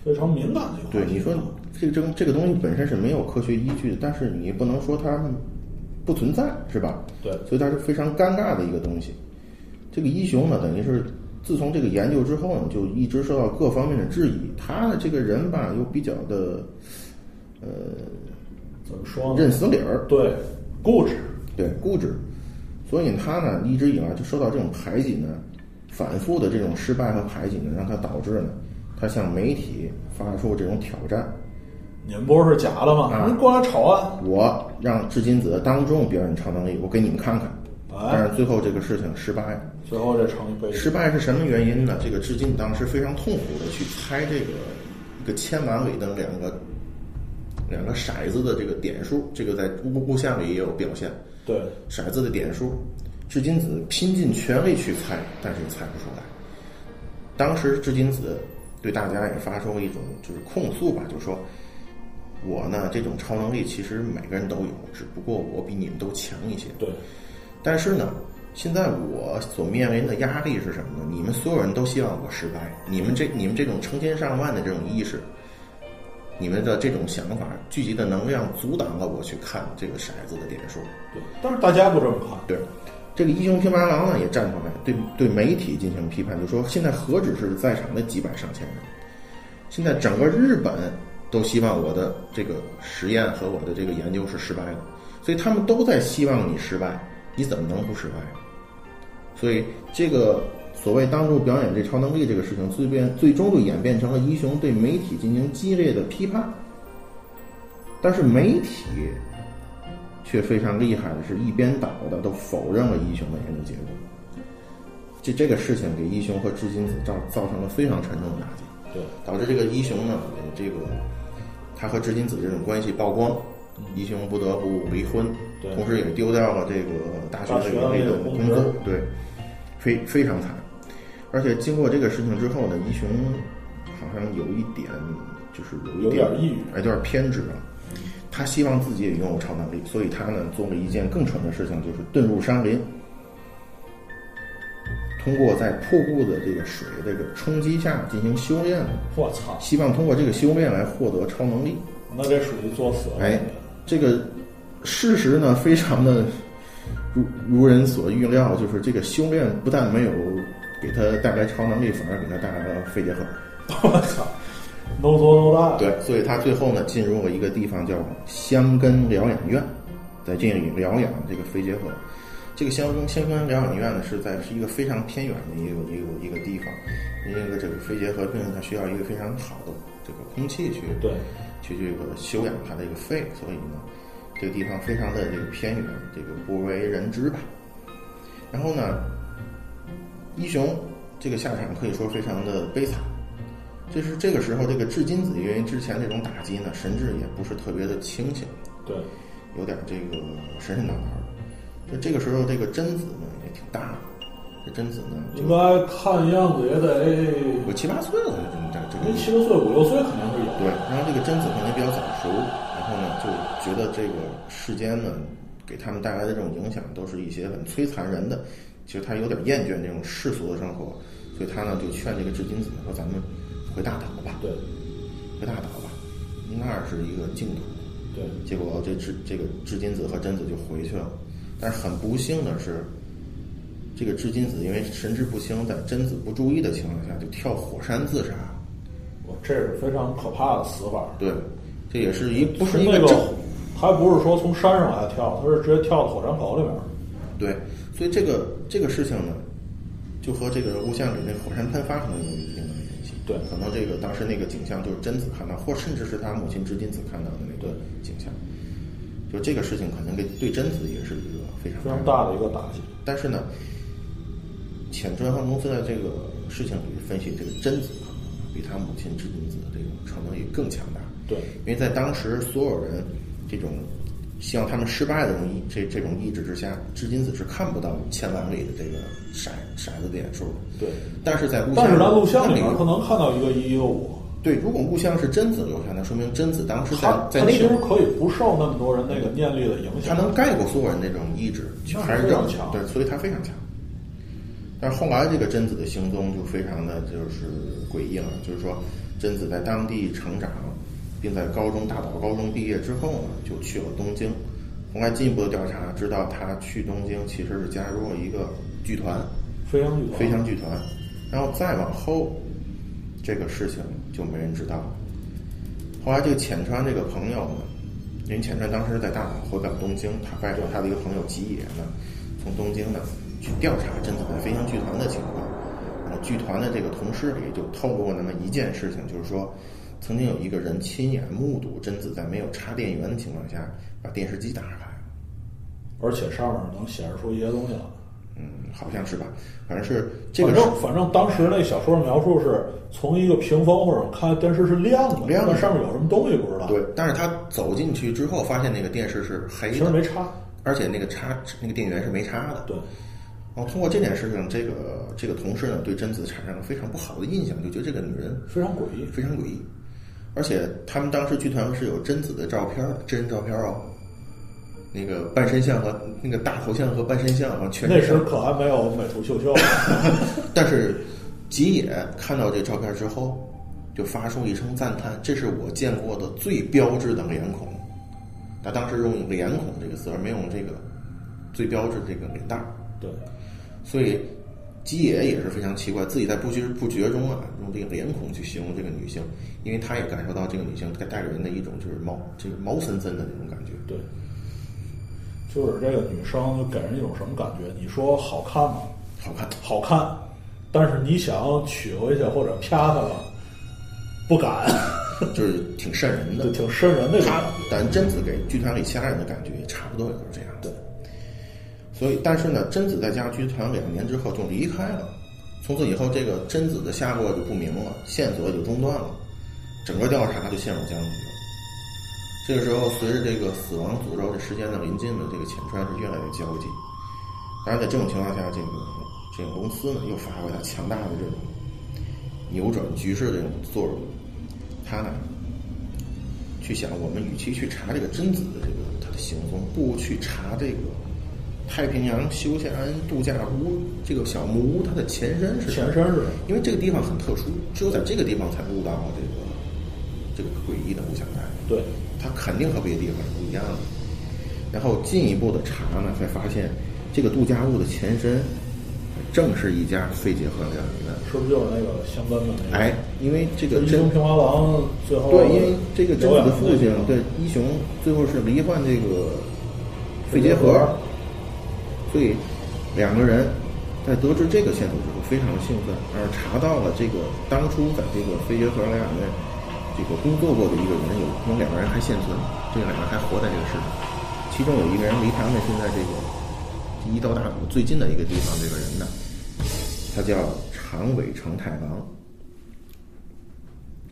非常敏感的一个对你说这个这个这个东西本身是没有科学依据的，但是你不能说它不存在，是吧？对所以它是非常尴尬的一个东西。这个一雄呢，等于是自从这个研究之后呢，就一直受到各方面的质疑。他的这个人吧，又比较的呃怎么说呢？认死理儿，对，固执，对固执，所以他呢一直以来就受到这种排挤呢，反复的这种失败和排挤呢，让他导致呢，他向媒体发出这种挑战。你们不是假的吗？啊你过来吵啊！我让至金子当众表演超能力，我给你们看看。哎但是最后这个事情失败了。最后这成。失败是什么原因呢？这个至金当时非常痛苦的去猜这个一个千碗里的两个两个骰子的这个点数，这个在物物象里也有表现。对，骰子的点数，至金子拼尽全力去猜，但是也猜不出来。当时至金子对大家也发出了一种就是控诉吧，就说我呢这种超能力其实每个人都有，只不过我比你们都强一些。对，但是呢，现在我所面临的压力是什么呢？你们所有人都希望我失败，你们这你们这种成千上万的这种意识，你们的这种想法聚集的能量阻挡了我去看这个骰子的点数。对，但是大家不这么看。对，这个英雄平八郎呢也站出来对对媒体进行批判，就说现在何止是在场的几百上千人，现在整个日本都希望我的这个实验和我的这个研究是失败的，所以他们都在希望你失败，你怎么能不失败？所以这个所谓当众表演这超能力这个事情，最变最终就演变成了一雄对媒体进行激烈的批判，但是媒体却非常厉害的是，一边倒的都否认了一雄的研究结果。这这个事情给一雄和织金子造造成了非常沉重的打击，对，导致这个一雄呢，呃这个他和织金子这种关系曝光，一雄不得不离婚，对同时也丢掉了这个大学的的这个那个工作，对，非非常惨。而且经过这个事情之后呢，一雄好像有一点就是有一点抑郁哎，有点偏执了。他希望自己也拥有超能力，所以他呢做了一件更蠢的事情，就是遁入山林，通过在瀑布的这个水这个冲击下进行修炼，我操，希望通过这个修炼来获得超能力。那这属于作死了。哎，这个事实呢，非常的 如如人所预料，就是这个修炼不但没有给他带来超能力，反而给他带来了肺结核。我操，no 作 no die。对，所以他最后呢进入了一个地方叫香根疗养院，在这里疗养这个肺结核。这个香根香根疗养院呢是在是一个非常偏远的一个一个一个地方，因为这个这个肺结核病人他需要一个非常好的这个空气去对去这个休养他的一个肺，所以呢这个地方非常的这个偏远，这个不为人知吧。然后呢，一雄这个下场可以说非常的悲惨。就是这个时候，这个至金子因为之前这种打击呢，神智也不是特别的清醒，对，有点这个神神叨叨的。就这个时候，这个贞子呢也挺大的，这贞子呢应该看样子也得有七八岁了，这这这个没七八岁五六岁肯定是有。对，然后这个贞子可能比较早熟，觉得这个世间呢给他们带来的这种影响都是一些很摧残人的，其实他有点厌倦这种世俗的生活，所以他呢就劝这个至金子说：“咱们回大岛吧，对回大岛吧，那儿是一个净土。”对结果这至这个至金子和贞子就回去了，但是很不幸的是，这个织金子因为神志不清，在贞子不注意的情况下就跳火山自杀。哇这是非常可怕的死法。对，这也是一不是那个一个正，还不是说从山上往下跳，他是直接跳到火山口里面。对，所以这个这个事情呢，就和这个录像里那火山喷发可能有一定的联系。对可能这个当时那个景象就是贞子看到，或甚至是他母亲织金子看到的那个景象。就这个事情可能给对贞子也是一个非常非常大的一个打击。但是呢，浅川航空公司在这个事情里分析，这个贞子可能比他母亲织金子的这种可能也更强大。对，因为在当时所有人这种希望他们失败的这种意这这种意志之下，至今子是看不到千万里的这个骰骰子点数的。对，但是在录像，但是咱录像里可能看到一个一一个五，对，如果录像是贞子留下那，说明贞子当时在他他其实可以不受那么多人那个念力的影响，他能盖过所有人那种意志，还是正非常强。对，所以他非常强。但是后来这个贞子的行踪就非常的就是诡异了，就是说贞子在当地成长，并在高中大岛高中毕业之后呢，就去了东京。后来进一步的调查，知道他去东京其实是加入了一个剧团，飞翔剧团，飞翔剧团。然后再往后，这个事情就没人知道了。后来这个浅川这个朋友呢，因为浅川当时在大阪回赶东京，他拜托他的一个朋友吉野呢，从东京呢去调查真子在飞翔剧团的情况。然后剧团的这个同事里就透露过那么一件事情，就是说，曾经有一个人亲眼目睹贞子在没有插电源的情况下把电视机打开。而且上面能显示出一些东西来。嗯，好像是吧，反正是这个反正反正当时那小说描述是从一个屏风或者看电视是亮的，亮的上面有什么东西不知道。对，但是他走进去之后，发现那个电视是黑的，其实没插。而且那个插那个电源是没插的。对，然后通过这件事情，这个这个同事呢对贞子产生了非常不好的印象，就觉得这个女人非常诡异。非常诡异。而且他们当时剧团是有贞子的照片的，真人照片哦。那个半身像和那个大头像和半身像啊，全是那时可还没有美图秀秀，但是吉野看到这照片之后，就发出一声赞叹：“这是我见过的最标志的脸孔。”他当时用“脸孔”这个词，而没用这个最标志这个脸蛋儿。对，所以吉野也是非常奇怪，自己在不知不觉中啊，用这个脸孔去形容这个女性，因为他也感受到这个女性带带给人的一种就是毛就是毛森森的那种感觉。对，就是这个女生就给人一种什么感觉？你说好看吗？好看，好看，但是你想娶回去或者啪她了，不敢，就是挺瘆人的就。挺瘆人的他。但贞子给剧团里其他人的感觉也差不多也就是这样所以，但是呢，贞子在家居团两年之后就离开了，从此以后，这个贞子的下落就不明了，线索也就中断了，整个调查就陷入僵局了。这个时候，随着这个死亡诅咒的时间的临近呢，这个浅川是越来越焦急。当然，在这种情况下，这个这个公司呢又发挥了强大的这种扭转局势的这种作用。他呢去想，我们与其去查这个贞子的这个他的行踪，不如去查这个太平洋休闲度假屋这个小木屋它的前身是前身是？因为这个地方很特殊，只有在这个地方才录到这个这个诡异的录像带。对，它肯定和别的地方是不一样的。然后进一步的查呢，才发现这个度假屋的前身正是一家肺结核疗养院。是不是就是那个相关的那个？哎，因为这个就一真雄平滑廊最后对，因为这个贞子的父亲对一雄最后是罹患这个肺结核，所以两个人在得知这个线索之后非常的兴奋，而查到了这个当初在这个肺结核疗养院这个工作过的一个人，有有两个人还现存，这两个人还活在这个世上，其中有一个人离他们现在这个第一道大岛最近的一个地方，这个人呢，他叫长尾成太郎。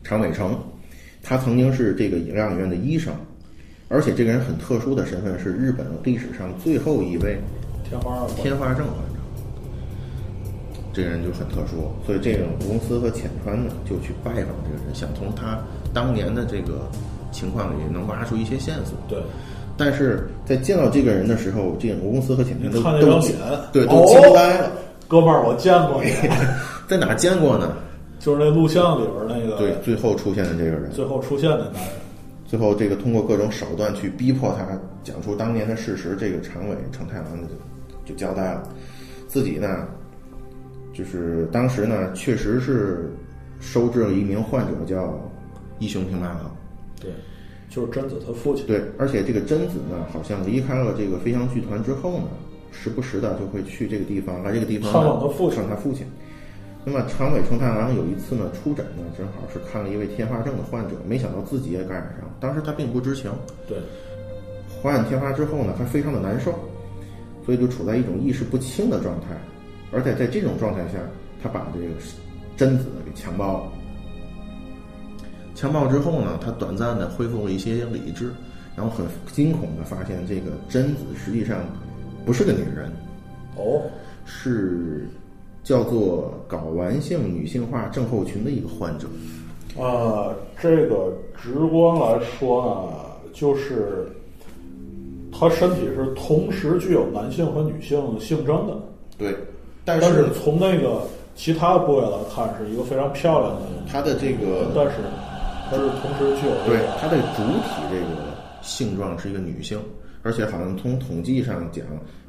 长尾成，他曾经是这个疗养院的医生，而且这个人很特殊的身份是日本历史上最后一位天花儿天花症患者。这个人就很特殊，所以这个公司和浅川呢就去拜访这个人，想从他当年的这个情况里能挖出一些线索。对，但是在见到这个人的时候，这个公司和浅川都看那都张脸对，都哦惊呆了。哥们儿，我见过你，在哪见过呢？就是那录像里边那个对，最后出现的这个人。最后出现的那人。最后，这个通过各种手段去逼迫他讲出当年的事实，这个长尾成太郎就就交代了。自己呢，就是当时呢，确实是收治了一名患者叫义雄平八郎。对，就是贞子他父亲。对，而且这个贞子呢，好像离开了这个飞翔剧团之后呢，时不时的就会去这个地方来这个地方看望他父亲看他父亲。那么长尾承太郎有一次呢出诊呢，正好是看了一位天花症的患者，没想到自己也感染上，当时他并不知情。对，患上天花之后呢，他非常的难受，所以就处在一种意识不清的状态，而且在这种状态下，他把这个贞子给强暴了。强暴之后呢，他短暂的恢复了一些理智，然后很惊恐的发现，这个贞子实际上不是个女人，哦，是叫做睾丸性女性化症候群的一个患者。啊，这个直观来说呢，就是他身体是同时具有男性和女性性征的，对，但但是是从那个其他的部位来看，是一个非常漂亮的人，他的这个但是他是同时具有对个它的主体这个性状是一个女性，而且好像从统计上讲，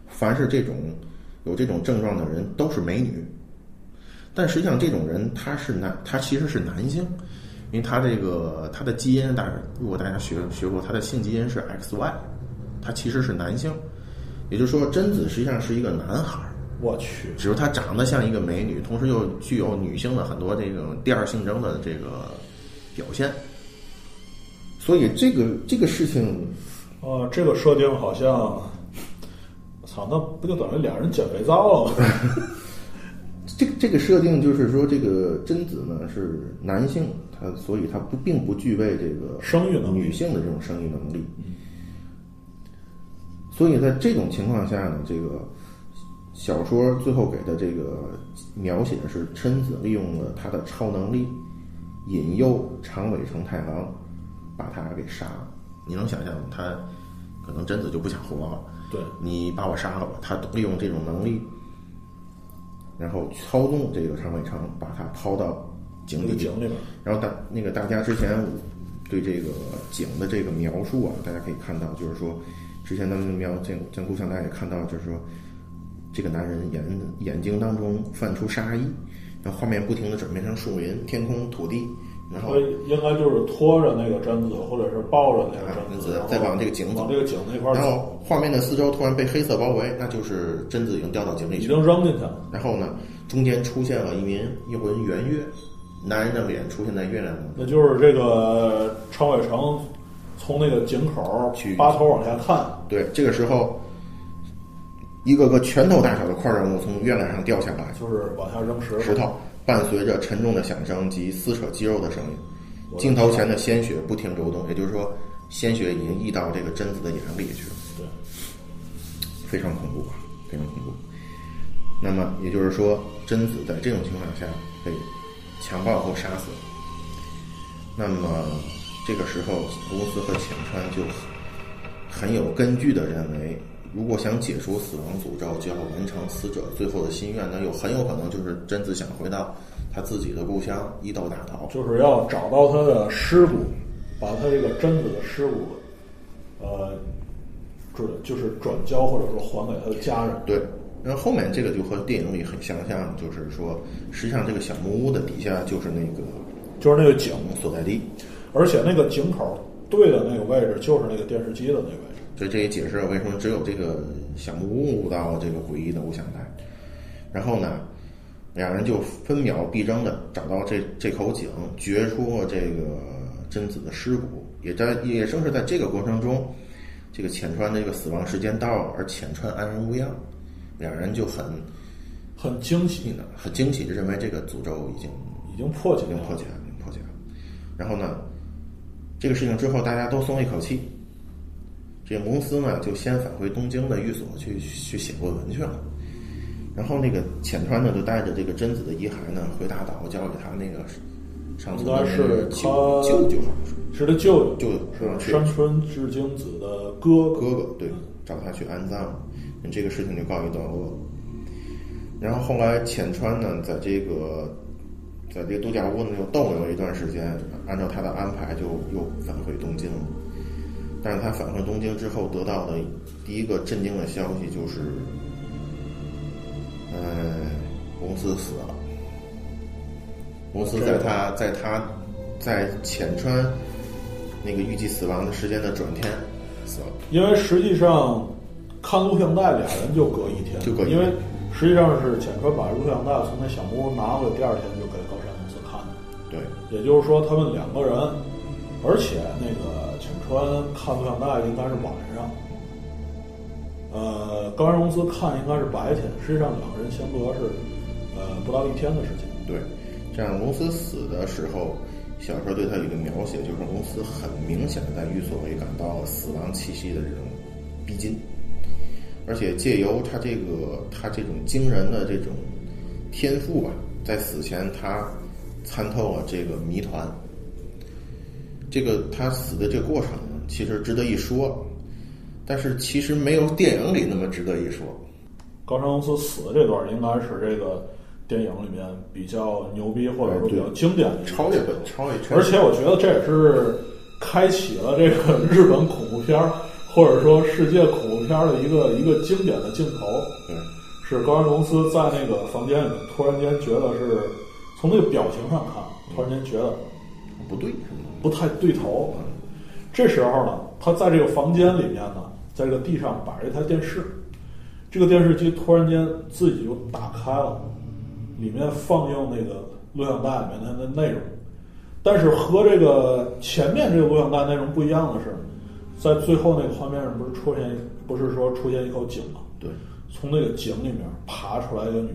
凡是这种有这种症状的人都是美女。但实际上，这种人他是男，他其实是男性，因为他这个他的基因，大如果大家学学过，他的性基因是 XY，他其实是男性。也就是说，贞子实际上是一个男孩儿，我去，只是他长得像一个美女，同时又具有女性的很多这种第二性征的这个表现。所以这个这个事情，呃，这个设定好像，操，那不就等于俩人捡肥皂了吗？这个这个设定就是说，这个贞子呢是男性，他所以他不并不具备这个生育能力女性的这种生育能力。所以在这种情况下呢，这个小说最后给的这个描写是贞子利用了他的超能力，引诱长尾成太郎把他给杀了。你能想象他可能贞子就不想活了，对，你把我杀了吧。他利用这种能力，然后操纵这个长尾城，把他抛到井里边，然后大那个大家之前对这个井的这个描述啊，大家可以看到，就是说，之前咱们描见见录像，大家也看到，就是说，这个男人眼眼睛当中泛出杀意，然后画面不停的转变成树林、天空、土地，然后应该就是拖着那个贞子，或者是抱着那个啊贞子，再往这个井走往这个井那块儿然，后画面的四周突然被黑色包围，那就是贞子已经掉到井里已。经扔进去了。然后呢，中间出现了一名一魂圆月，男人的脸出现在月亮当中。那就是这个长尾城从那个井口去扒头往下看，对，这个时候，一个个拳头大小的块状物从月亮上掉下来，就是往下扔石头。石头伴随着沉重的响声及撕扯肌肉的声音，镜头前的鲜血不停流动，也就是说，鲜血已经溢到这个贞子的眼里去了，对，非常恐怖啊，非常恐怖。那么也就是说，贞子在这种情况下被强暴后杀死。那么这个时候，公司和浅川就很有根据的认为，如果想解除死亡诅咒，就要完成死者最后的心愿，那有很有可能就是贞子想回到他自己的故乡伊豆大岛。就是要找到他的尸骨，把他这个贞子的尸骨，呃，转就是转交或者说还给他的家人。对，然后后面这个就和电影里很相像，就是说，实际上这个小木屋的底下就是那个就是那个井，所在地。而且那个井口对的那个位置就是那个电视机的那个位置。所以这也解释了为什么只有这个小木屋录到了这个诡异的录像带。然后呢，两人就分秒必争的找到这这口井，掘出了这个贞子的尸骨。也在也正是在这个过程中，这个浅川的这个死亡时间到了，而浅川安然无恙，两人就很很惊喜，呢很惊喜的认为这个诅咒已经已经破解了，已经破解了，已经破解了。然后呢，这个事情之后，大家都松了一口气。这个公司呢，就先返回东京的寓所去去写论文去了。然后那个浅川呢，就带着这个贞子的遗骸呢，回大岛交给他那个上次的应该是舅他舅舅好像是是他舅舅舅是是山村志京子的哥哥。哥哥对，找他去安葬，这个事情就告一段落。然后后来浅川呢，在这个在这个度假屋呢又逗留了一段时间，按照他的安排就又返回东京了。但是他返回东京之后得到的第一个震惊的消息就是，呃，嗯，公司死了。公司在他在他在浅川那个预计死亡的时间的转天死了。因为实际上看录像带俩人就隔一天，就隔一天因为实际上是浅川把录像带从那小木屋拿回来，第二天。对，也就是说，他们两个人，而且那个浅川看录像带应该是晚上，呃，高原公司看应该是白天。实际上，两个人相隔是呃不到一天的时间。对，这样公司死的时候，小说对他有一个描写，就是公司很明显的在寓所里感到死亡气息的这种逼近，而且借由他这个他这种惊人的这种天赋吧，在死前他参透了这个谜团。这个他死的这个过程，其实值得一说，但是其实没有电影里那么值得一说。高山公司死的这段应该是这个电影里面比较牛逼或者说比较经典的超越本超越而且我觉得这也是开启了这个日本恐怖片儿或者说世界恐怖片儿的一个一个经典的镜头。对。是高山公司在那个房间里面突然间觉得是从那个表情上看，突然间觉得不对，不太对头。这时候呢，他在这个房间里面呢，在这个地上摆着一台电视，这个电视机突然间自己就打开了，里面放映那个录像带里面的那内容。但是和这个前面这个录像带内容不一样的是，在最后那个画面上不是出现不是说出现一口井吗？对，从那个井里面爬出来一个女人，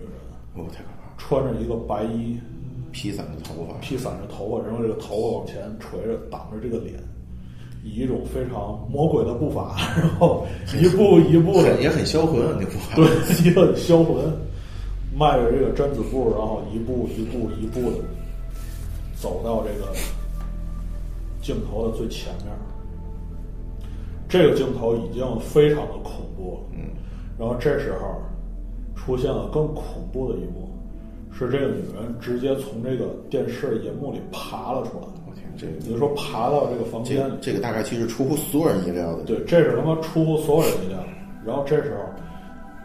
哦，太可怕了！穿着一个白衣，披散着头发，披散着头发，然后这个头发往前垂着，挡着这个脸，以一种非常魔鬼的步伐，然后一步一步的很，也很销魂啊，那。对，也很销魂，迈着这个贞子步，然后一步一步一步的走到这个镜头的最前面。这个镜头已经非常的恐怖了，嗯，然后这时候出现了更恐怖的一幕，是这个女人直接从这个电视银幕里爬了出来，我天，这也就是说爬到这个房间里这。个大概其实出乎所有人意料的。对，这是他妈出乎所有人意料。然后这时候，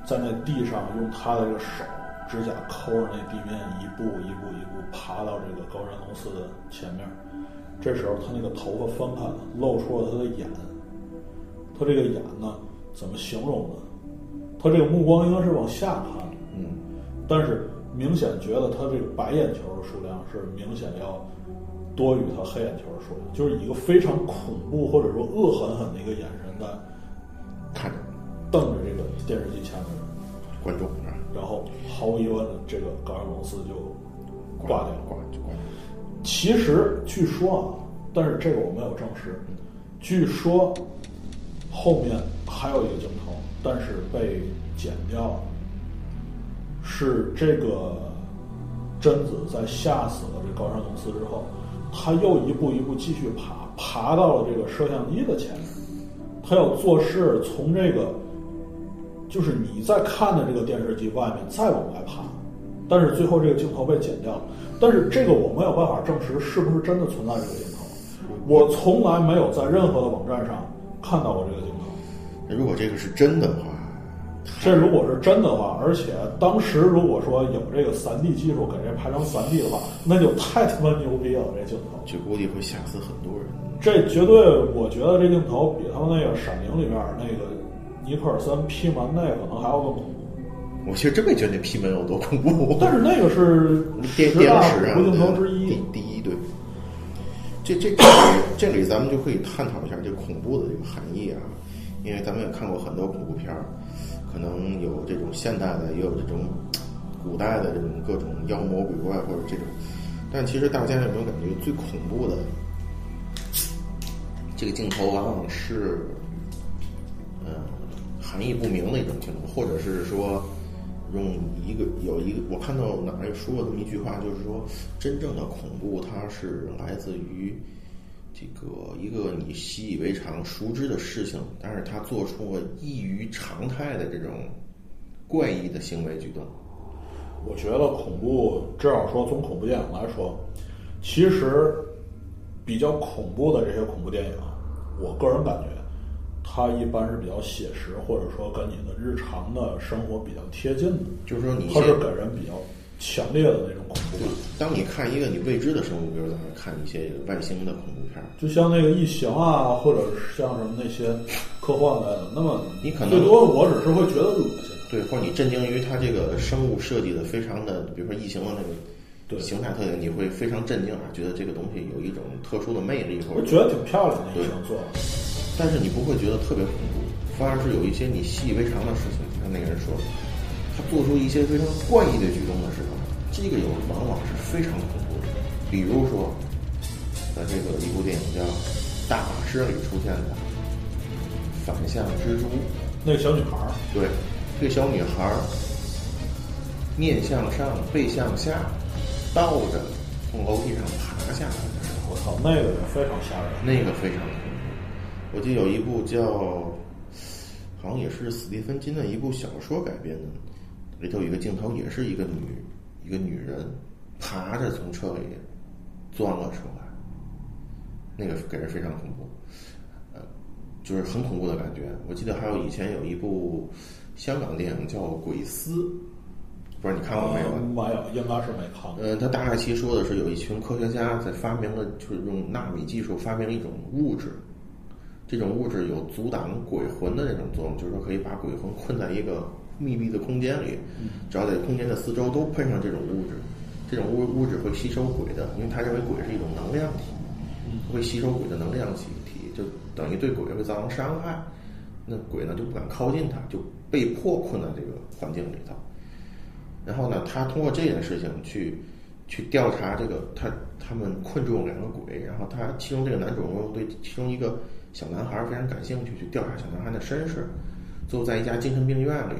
在那地上用他的这个手指甲抠着那地面，一步一步一步爬到这个高山龙寺的前面。这时候他那个头发翻开了，露出了他的眼。他这个眼呢，怎么形容呢？他这个目光应该是往下看，嗯，但是明显觉得他这个白眼球的数量是明显要多于他黑眼球的数量，就是以一个非常恐怖或者说恶狠狠的一个眼神在看着瞪着这个电视机前面的，观众啊，然后毫无疑问的，这个高山公司就挂掉了。挂就挂掉。其实据说啊，但是这个我没有证实，据说后面还有一个镜头，但是被剪掉了，是这个贞子在吓死了这高山公司之后，他又一步一步继续爬，爬到了这个摄像机的前面，他要做事从这个就是你在看的这个电视机外面再往外爬，但是最后这个镜头被剪掉了。但是这个我没有办法证实是不是真的存在这个镜头，我从来没有在任何的网站上看到过这个镜头。如果这个是真的话，这如果是真的话，而且当时如果说有这个三 D 技术给这拍成三 D 的话，那就太他妈牛逼了！这镜头，就估计会吓死很多人。这绝对，我觉得这镜头比他们那个《闪灵》里面那个尼克尔森劈门那可能还要更恐怖。我其实真没觉得那劈门有多恐怖，但是那个是电十大电影史上恐怖镜头之一。第第一对。这这这里这里咱们就可以探讨一下这恐怖的这个含义啊，因为咱们也看过很多恐怖片儿，可能有这种现代的，也有这种 古代的这种各种妖魔鬼怪或者这种，但其实大家有没有感觉最恐怖的这个镜头往往是，嗯，含义不明的一种镜头，或者是说。用一个有一个，我看到哪儿说过这么一句话，就是说，真正的恐怖它是来自于这个一个你习以为常、熟知的事情，但是他做出了异于常态的这种怪异的行为举动。我觉得恐怖，至少说从恐怖电影来说，其实比较恐怖的这些恐怖电影，我个人感觉它一般是比较写实，或者说跟你的日常的生活比较贴近的，就是说你现它是给人比较强烈的那种恐怖感。当你看一个你未知的生物，比如咱们看一些外星的恐怖片儿，就像那个异形啊，或者是像什么那些科幻类的，那么你可能最多我只是会觉得恶心。对，或者你震惊于它这个生物设计的非常的，比如说异形的那对个形态特点，你会非常震惊啊，觉得这个东西有一种特殊的魅力，或者我觉得挺漂亮的异形做的，但是你不会觉得特别恐怖，反而是有一些你习以为常的事情。像那个人说，他做出一些非常怪异的举动的时候，这个有往往是非常恐怖的。比如说，在这个一部电影叫《大法师》里出现的反向蜘蛛，那个小女孩儿，对，这个小女孩儿面向上，背向下，倒着从楼梯上爬下来的时候，我操，那个非常吓人。那个非常恐怖。我记得有一部叫，好像也是斯蒂芬金的一部小说改编的，里头有一个镜头，也是一个女一个女人爬着从车里钻了出来，那个给人非常恐怖，呃，就是很恐怖的感觉。我记得还有以前有一部香港电影叫《鬼丝》，不知道你看过没有？呃没有，应该是没看过。呃，他大概其说的是有一群科学家在发明了，就是用纳米技术发明了一种物质，这种物质有阻挡鬼魂的这种作用，就是说可以把鬼魂困在一个密闭的空间里，只要在空间的四周都喷上这种物质，这种物物质会吸收鬼的，因为他认为鬼是一种能量体，会吸收鬼的能量体体，就等于对鬼会造成伤害，那鬼呢就不敢靠近他，就被迫困在这个环境里头。然后呢，他通过这件事情去去调查这个他他们困住两个鬼，然后他其中这个男主人公对其中一个小男孩非常感兴趣，去调查小男孩的身世，最后在一家精神病院里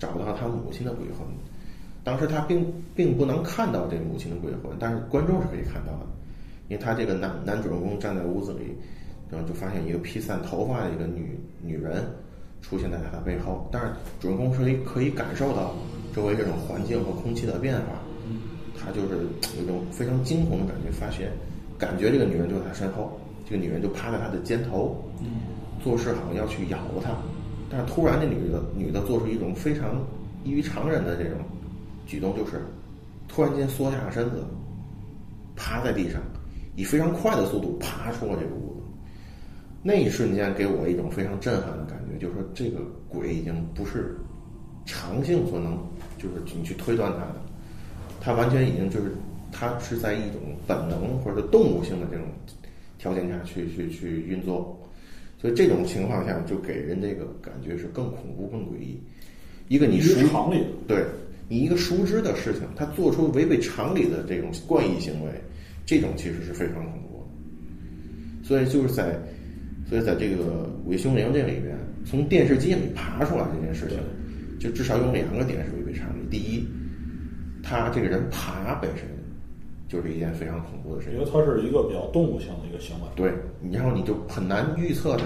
找到他母亲的鬼魂。当时他并并不能看到这个母亲的鬼魂，但是观众是可以看到的，因为他这个男男主人公站在屋子里，然后就发现一个披散头发的一个女女人出现在他的背后，但是主人公是可以可以感受到周围这种环境和空气的变化，他就是有一种非常惊恐的感觉，发现感觉这个女人就在他身后，这个女人就趴在他的肩头，做事好像要去咬他，但是突然这女的女的做出一种非常异于常人的这种举动，就是突然间缩下身子，趴在地上，以非常快的速度爬出了这个屋子。那一瞬间给我一种非常震撼的感觉，就是说这个鬼已经不是常性所能，就是你去推断它的，它完全已经就是它是在一种本能或者动物性的这种条件下去去去运作，所以这种情况下就给人这个感觉是更恐怖、更诡异。一个你于熟常理，对你一个熟知的事情，他做出违背常理的这种怪异行为，这种其实是非常恐怖的。所以就是在，所以在这个《伪凶灵》这里边，从电视机里爬出来这件事情，就至少有两个点是违背常理。第一，他这个人爬本身就是一件非常恐怖的事情因为。它是一个比较动物性的一个行为。对，然后你就很难预测它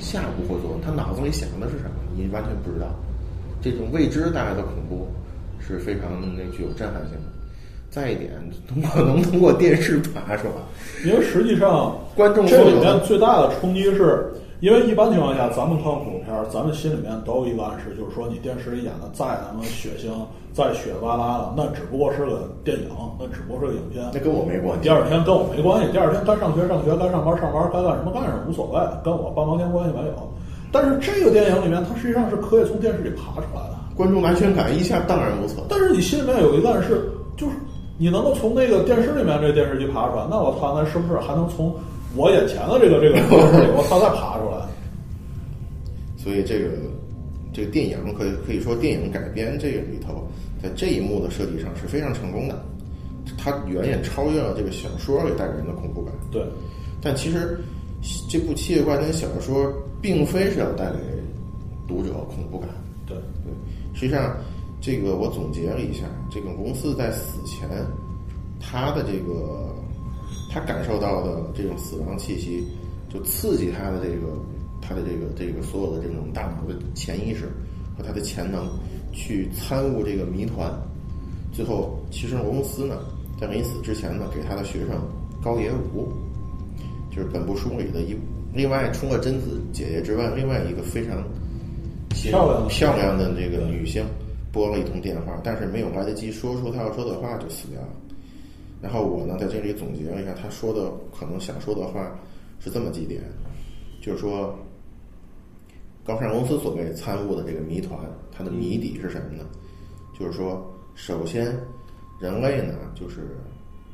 下一步会做，他脑子里想的是什么，你完全不知道。这种未知带来的恐怖是非常那具有震撼性的。再一点，通过能通过电视爬出来，因为实际上，观众这里面最大的冲击是，因为一般情况下，咱们看恐怖片儿，咱们心里面都有一个暗示，就是说你电视里演的再他妈血腥、再血巴拉的，那只不过是个电影，那只不过是个影片。那跟我没关系第。二天跟我没关系，第二天该上学上学，该上班上班，该干什么干什么，无所谓，跟我半毛钱关系没有。但是这个电影里面，它实际上是可以从电视里爬出来的。观众安全感一下荡然无存。但是你心里面有一个暗示，就是你能够从那个电视里面这个电视机爬出来，那我操，那是不是还能从我眼前的这个这个电视里，我操再爬？所以这个这个电影可以可以说电影改编这个里头，在这一幕的设计上是非常成功的，它远远超越了这个小说里带给人的恐怖感。对，但其实这部《七月怪谈》小说并非是要带给读者恐怖感。对，对，实际上这个我总结了一下，这个公司在死前，他的这个他感受到的这种死亡气息，就刺激他的这个他的这个这个所有的这种大脑的潜意识和他的潜能去参悟这个谜团。最后，其实公司呢，在临死之前呢，给他的学生高野武，就就是本部书里的一另外除了贞子姐姐之外，另外一个非常漂亮的漂亮的这个女性拨了一通电话，但是没有来得及说出她要说的话就死掉了。然后我呢在这里总结了一下，他说的可能想说的话是这么几点，就是说，高盛公司所谓参悟的这个谜团，它的谜底是什么呢？就是说，首先，人类呢，就是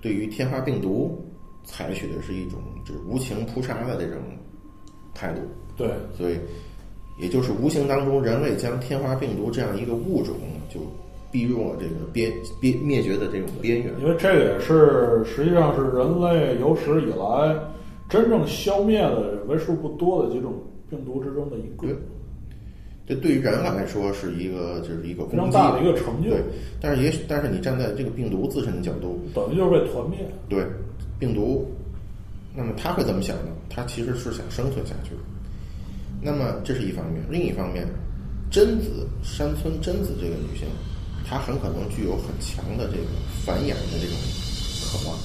对于天花病毒采取的是一种就是无情扑杀的这种态度，对，所以，也就是无形当中，人类将天花病毒这样一个物种就逼入了这个边边灭绝的这种边缘。因为这个也是实际上是人类有史以来真正消灭的为数不多的几种病毒之中的一个。对，这对于人来说是一个就是一个非常大的一个成就。对，但是也许但是你站在这个病毒自身的角度，等于就是被团灭。对病毒，那么他会怎么想呢？他其实是想生存下去。那么这是一方面，另一方面，贞子山村贞子这个女性，她很可能具有很强的这个繁衍的这种渴望，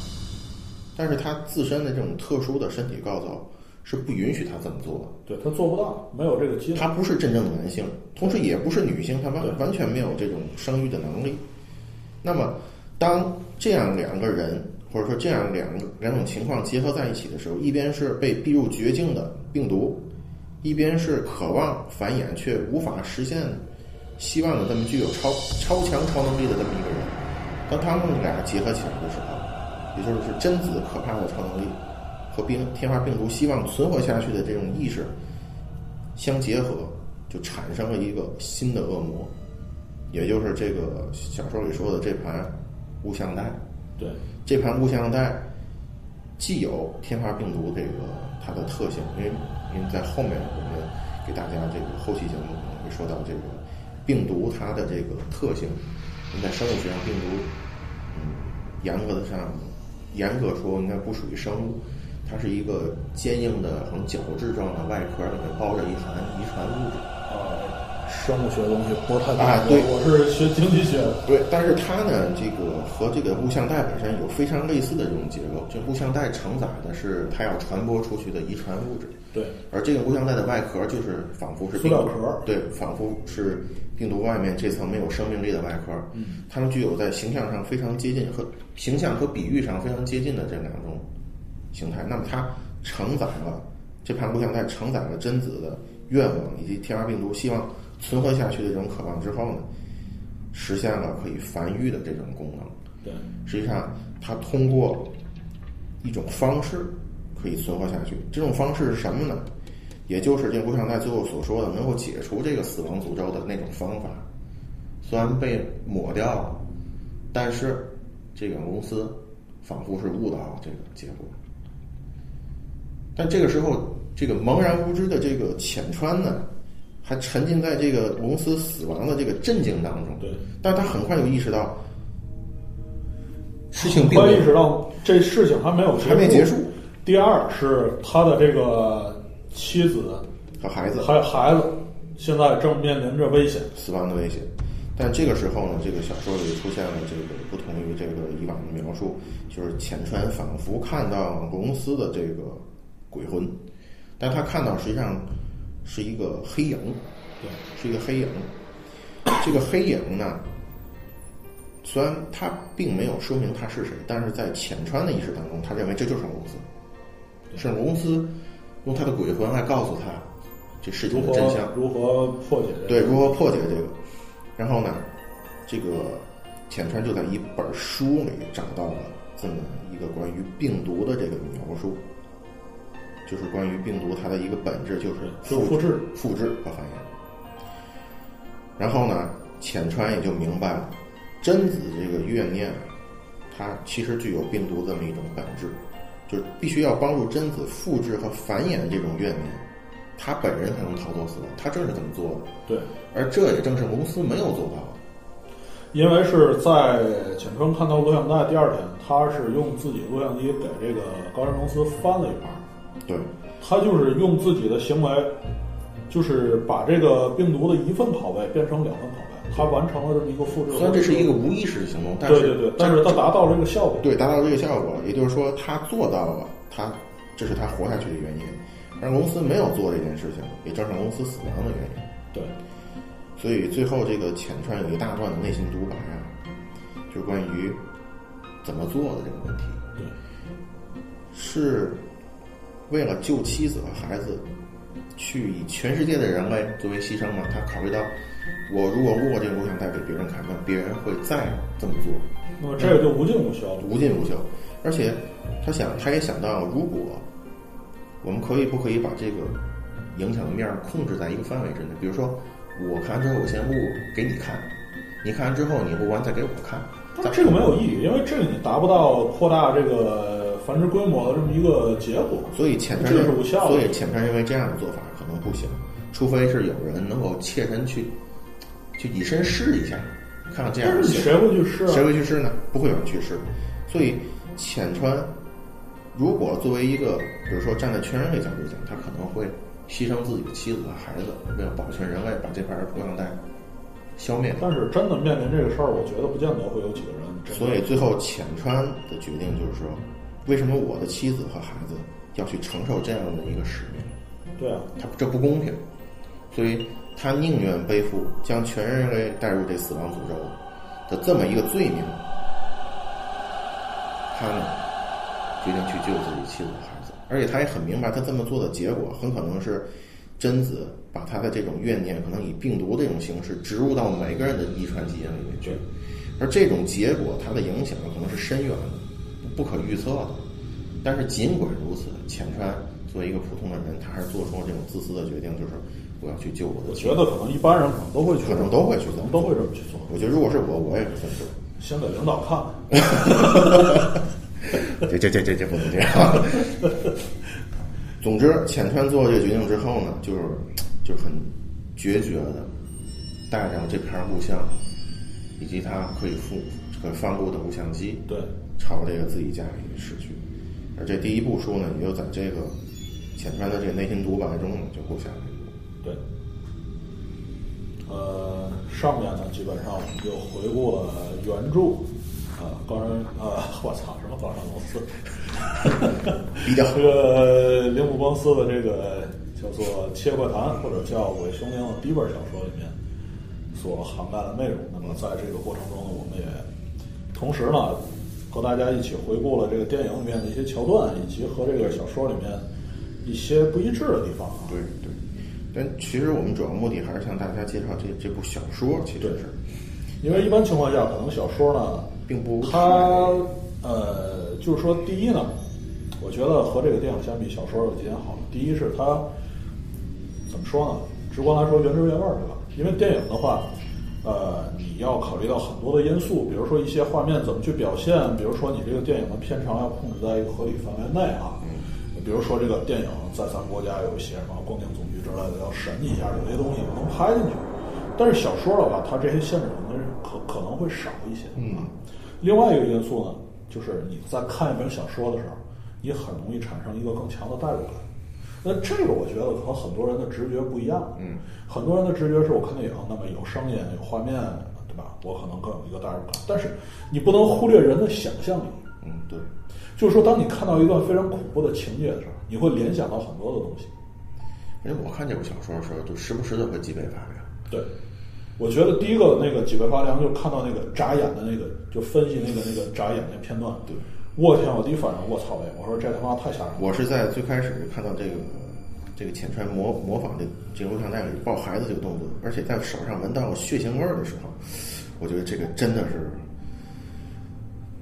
但是她自身的这种特殊的身体构造是不允许他这么做的。对他做不到，没有这个机他能。不是真正的男性，同时也不是女性，他完完全没有这种生育的能力。那么，当这样两个人或者说这样两个两种情况结合在一起的时候，一边是被逼入绝境的病毒，一边是渴望繁衍却无法实现希望的这么具有超超强超能力的这么一个人，当他们俩结合起来的时候，也就是贞子可怕的超能力和病天花病毒希望存活下去的这种意识相结合，就产生了一个新的恶魔，也就是这个小说里说的这盘录像带。对，这盘录像带既有天花病毒这个它的特性，因为因为在后面我们给大家这个后期节目可能会说到这个病毒它的这个特性，在生物学上病毒，嗯，严格的上严格说应该不属于生物，它是一个坚硬的很角质状的外壳，里面包着一传遗传物质。啊，生物学的东西不是太懂啊对我是学经济学的。对，但是它呢，这个和这个录像带本身有非常类似的这种结构。这录像带承载的是它要传播出去的遗传物质，对，而这个录像带的外壳就是仿佛是塑料壳对，仿佛是病毒外面这层没有生命力的外壳。嗯，它们具有在形象上非常接近和形象和比喻上非常接近的这两种形态。那么它承载了这盘录像带承载了贞子的愿望以及天花病毒希望存活下去的这种渴望之后呢，实现了可以繁育的这种功能。对，实际上，它通过一种方式可以存活下去。这种方式是什么呢？也就是这个无上代最后所说的，能够解除这个死亡诅咒的那种方法。虽然被抹掉了，但是这个公司仿佛是悟到了这个结果。但这个时候，这个茫然无知的这个浅川呢，还沉浸在这个公司死亡的这个震惊当中。对，但是他很快就意识到，事情并没有意识到这事情还没有还没结束。第二是他的这个妻子和孩子还有孩子现在正面临着危险。死亡的危险。但这个时候呢，这个小说里出现了这个不同于这个以往的描述，就是浅川仿佛看到了公司的这个鬼魂，但他看到实际上是一个黑影，对，是一个黑影。这个黑影呢，虽然他并没有说明他是谁，但是在浅川的意识当中，他认为这就是公司，是公司用他的鬼魂来告诉他这事情的真相。如何破解这个？对，如何破解这个？然后呢，这个浅川就在一本书里找到了这么一个关于病毒的这个描述，就是关于病毒它的一个本质就是就是复制复制和繁衍。然后呢，浅川也就明白了，贞子这个怨念，它其实具有病毒这么一种本质，就是必须要帮助贞子复制和繁衍这种怨念，他本人才能逃脱死亡。他正是这么做的。对，而这也正是公司没有做到的。因为是在浅川看到录像带第二天，他是用自己录像机给这个高山公司翻了一盘儿，对，他就是用自己的行为，就是把这个病毒的一份拷贝变成两份拷贝，他完成了这么一个复制。虽然这是一个无意识的行动，但是对对对，但是他达到了这个效果。对达到这个效果，也就是说他做到了他这是他活下去的原因。而公司没有做这件事情，也造成公司死亡的原因。对，所以最后这个浅川有一大段的内心独白啊，就关于怎么做的这个问题。对，是为了救妻子和孩子，去以全世界的人类作为牺牲嘛？他考虑到，我如果录了这个录像带给别人看，那别人会再这么做，那么这个就无尽无休。无尽无休。而且他想，他也想到，如果我们可以不可以把这个影响的面儿控制在一个范围之内？比如说，我看完之后，我先录给你看，你看完之后，你录完再给我看。但这个没有意义，因为这个你达不到扩大这个繁殖规模的这么一个结果。所以浅川这个是无效的所以浅川认为这样的做法可能不行，除非是有人能够切身去去以身试一下，看看这样但是谁会去试啊？谁会去试呢？不会有人去试。所以浅川如果作为一个，比如说站在全人类角度讲，他可能会牺牲自己的妻子和孩子，为了保全人类，把这盘录像带消灭。但是真的面临这个事儿，我觉得不见得会有几个人。所以最后浅川的决定就是说，为什么我的妻子和孩子要去承受这样的一个使命？对啊，他这不公平，所以他宁愿背负将全人类带入这死亡诅咒的这么一个罪名，他呢决定去救自己妻子和孩子，而且他也很明白，他这么做的结果很可能是贞子把他的这种怨念，可能以病毒这种形式植入到每个人的遗传基因里面去，而这种结果它的影响可能是深远的、不可预测的。但是尽管如此，浅川作为一个普通的人，他还是做出了这种自私的决定，就是我要去救我的。我觉得可能一般人可能都会去，可能都会去做可能都会这么去做。我觉得如果是我，我也会这么做。先给领导看，这这这这这不能这样。总之，浅川做了这个决定之后呢，就是就很决绝的带上这盘录像，以及他可以复可以翻录的录像机，对，朝这个自己家里驶去。而这第一部书呢，也就在这个浅川的这个内心独白中呢，就录下了。对，呃，上面呢基本上我们就回顾了原著，啊，高山，呃，我操，什么高山公司？比较这个铃木光司的这个叫做《切怪谈》或者叫《伪雄灵》的第一本小说里面所涵盖的内容。那么在这个过程中呢，我们也同时呢和大家一起回顾了这个电影里面的一些桥段，以及和这个小说里面一些不一致的地方啊。对对，但其实我们主要目的还是向大家介绍这这部小说，其实是因为一般情况下，可能小说呢，并不它呃，就是说，第一呢，我觉得和这个电影相比，小说有几点好。第一是它怎么说呢？直观来说，原汁原味儿，对吧？因为电影的话，呃，你要考虑到很多的因素，比如说一些画面怎么去表现，比如说你这个电影的片长要控制在一个合理范围内啊。比如说这个电影在咱国家有一些什么光电总局之类的要审一下，有些东西不能拍进去。但是小说的话，它这些限制可能可可能会少一些。嗯。另外一个因素呢，就是你在看一本小说的时候，你很容易产生一个更强的代入感。那这个我觉得和很多人的直觉不一样。嗯，很多人的直觉是我看电影，那么有声音、有画面，对吧？我可能更有一个代入感。但是你不能忽略人的想象力。嗯，对。就是说，当你看到一段非常恐怖的情节的时候，你会联想到很多的东西。因为我看这部小说的时候，就时不时的会脊背发凉。对，我觉得第一个那个脊背发凉，就是看到那个眨眼的那个，就分析那个那个眨眼那片段。对，我天！我第一反应，我操嘞！我说这他妈太吓人了。我是在最开始看到这个这个浅川模模仿这这个录像带里抱孩子这个动作，而且在手上闻到血腥味儿的时候，我觉得这个真的是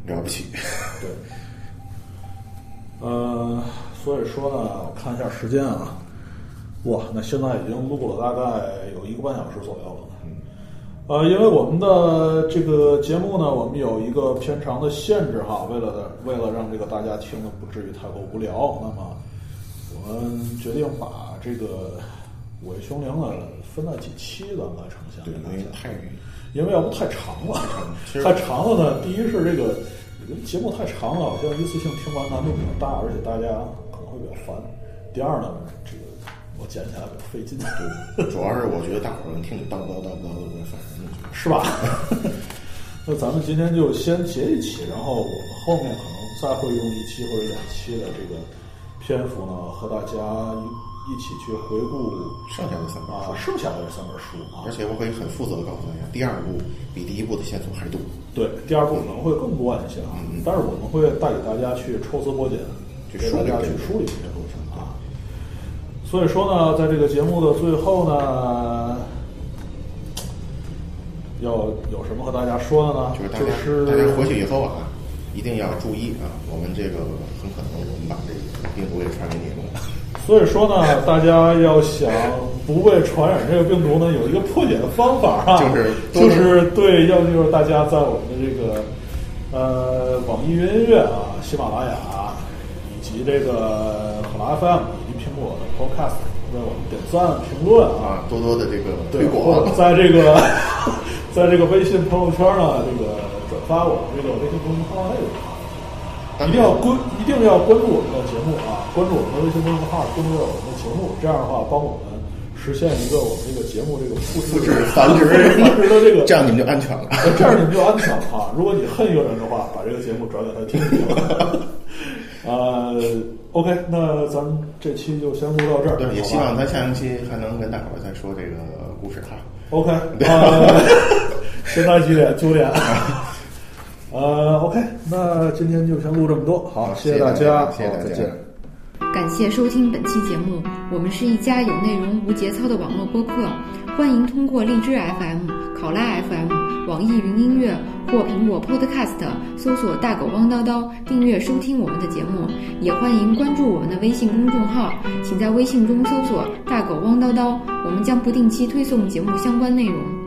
了不起。对，呃，所以说呢，我看一下时间啊，哇，那现在已经录了大概有一个半小时左右了。呃，因为我们的这个节目呢，我们有一个偏长的限制哈，为了为了让这个大家听的不至于太过无聊，那么我们决定把这个《伪凶灵》呢分了几期咱们来呈现对。因为太因为要不太长了太长了呢。第一是这个节目太长了，好像一次性听完难度比较大，而且大家可能会比较烦。第二呢，这个我剪起来比较费劲，对主要是我觉得大伙儿能听你叨不叨叨不叨的，我也烦人了。是吧？那咱们今天就先结一期，然后我们后面可能再会用一期或者两期的这个篇幅呢，和大家一一起去回顾剩下的三本啊书，剩下的这三本书啊而。且我可以很负责的告诉大家，第二部比第一部的线索还多。对，第二部可能会更乱一些啊，嗯但是我们会带给大家去抽丝剥茧，去给大家去梳理这个梳理这些东西啊。所以说呢，在这个节目的最后呢，要有什么和大家说的呢？就是大家、就是大家回去以后啊，一定要注意啊，我们这个很可能我们把这个病毒也传给你们了。所以说呢，大家要想不被传染这个病毒呢，有一个破解的方法啊，就是就是对，要就是大家在我们的这个呃网易云音乐啊、喜马拉雅以及这个好拉 FM 以及苹果的 Podcast 为我们点赞、评论啊，啊，多多的这个对推，广，在这个 在这个微信朋友圈呢，这个转发我们这个微信公众号内容。一定要关，一定要关注我们的节目啊！关注我们的微信公众号，订阅我们的节目，这样的话，帮我们实现一个我们这个节目这个复复制制繁殖 繁殖的这个，这样你们就安全了。呃这样你们就安全了啊！如果你恨一个人的话，把这个节目转给他听听。呃，OK，那咱们这期就先录到这儿。对，也希望咱下一期还能跟大伙儿再说这个故事哈。OK，呃，现在几点？九点。呃，OK，那今天就先录这么多。好，谢谢谢大家，谢谢大家再见。感谢收听本期节目，我们是一家有内容无节操的网络播客，欢迎通过荔枝 FM、考拉 FM、网易云音乐或苹果 Podcast 搜索“大狗汪叨叨”订阅收听我们的节目，也欢迎关注我们的微信公众号，请在微信中搜索“大狗汪叨叨”，我们将不定期推送节目相关内容。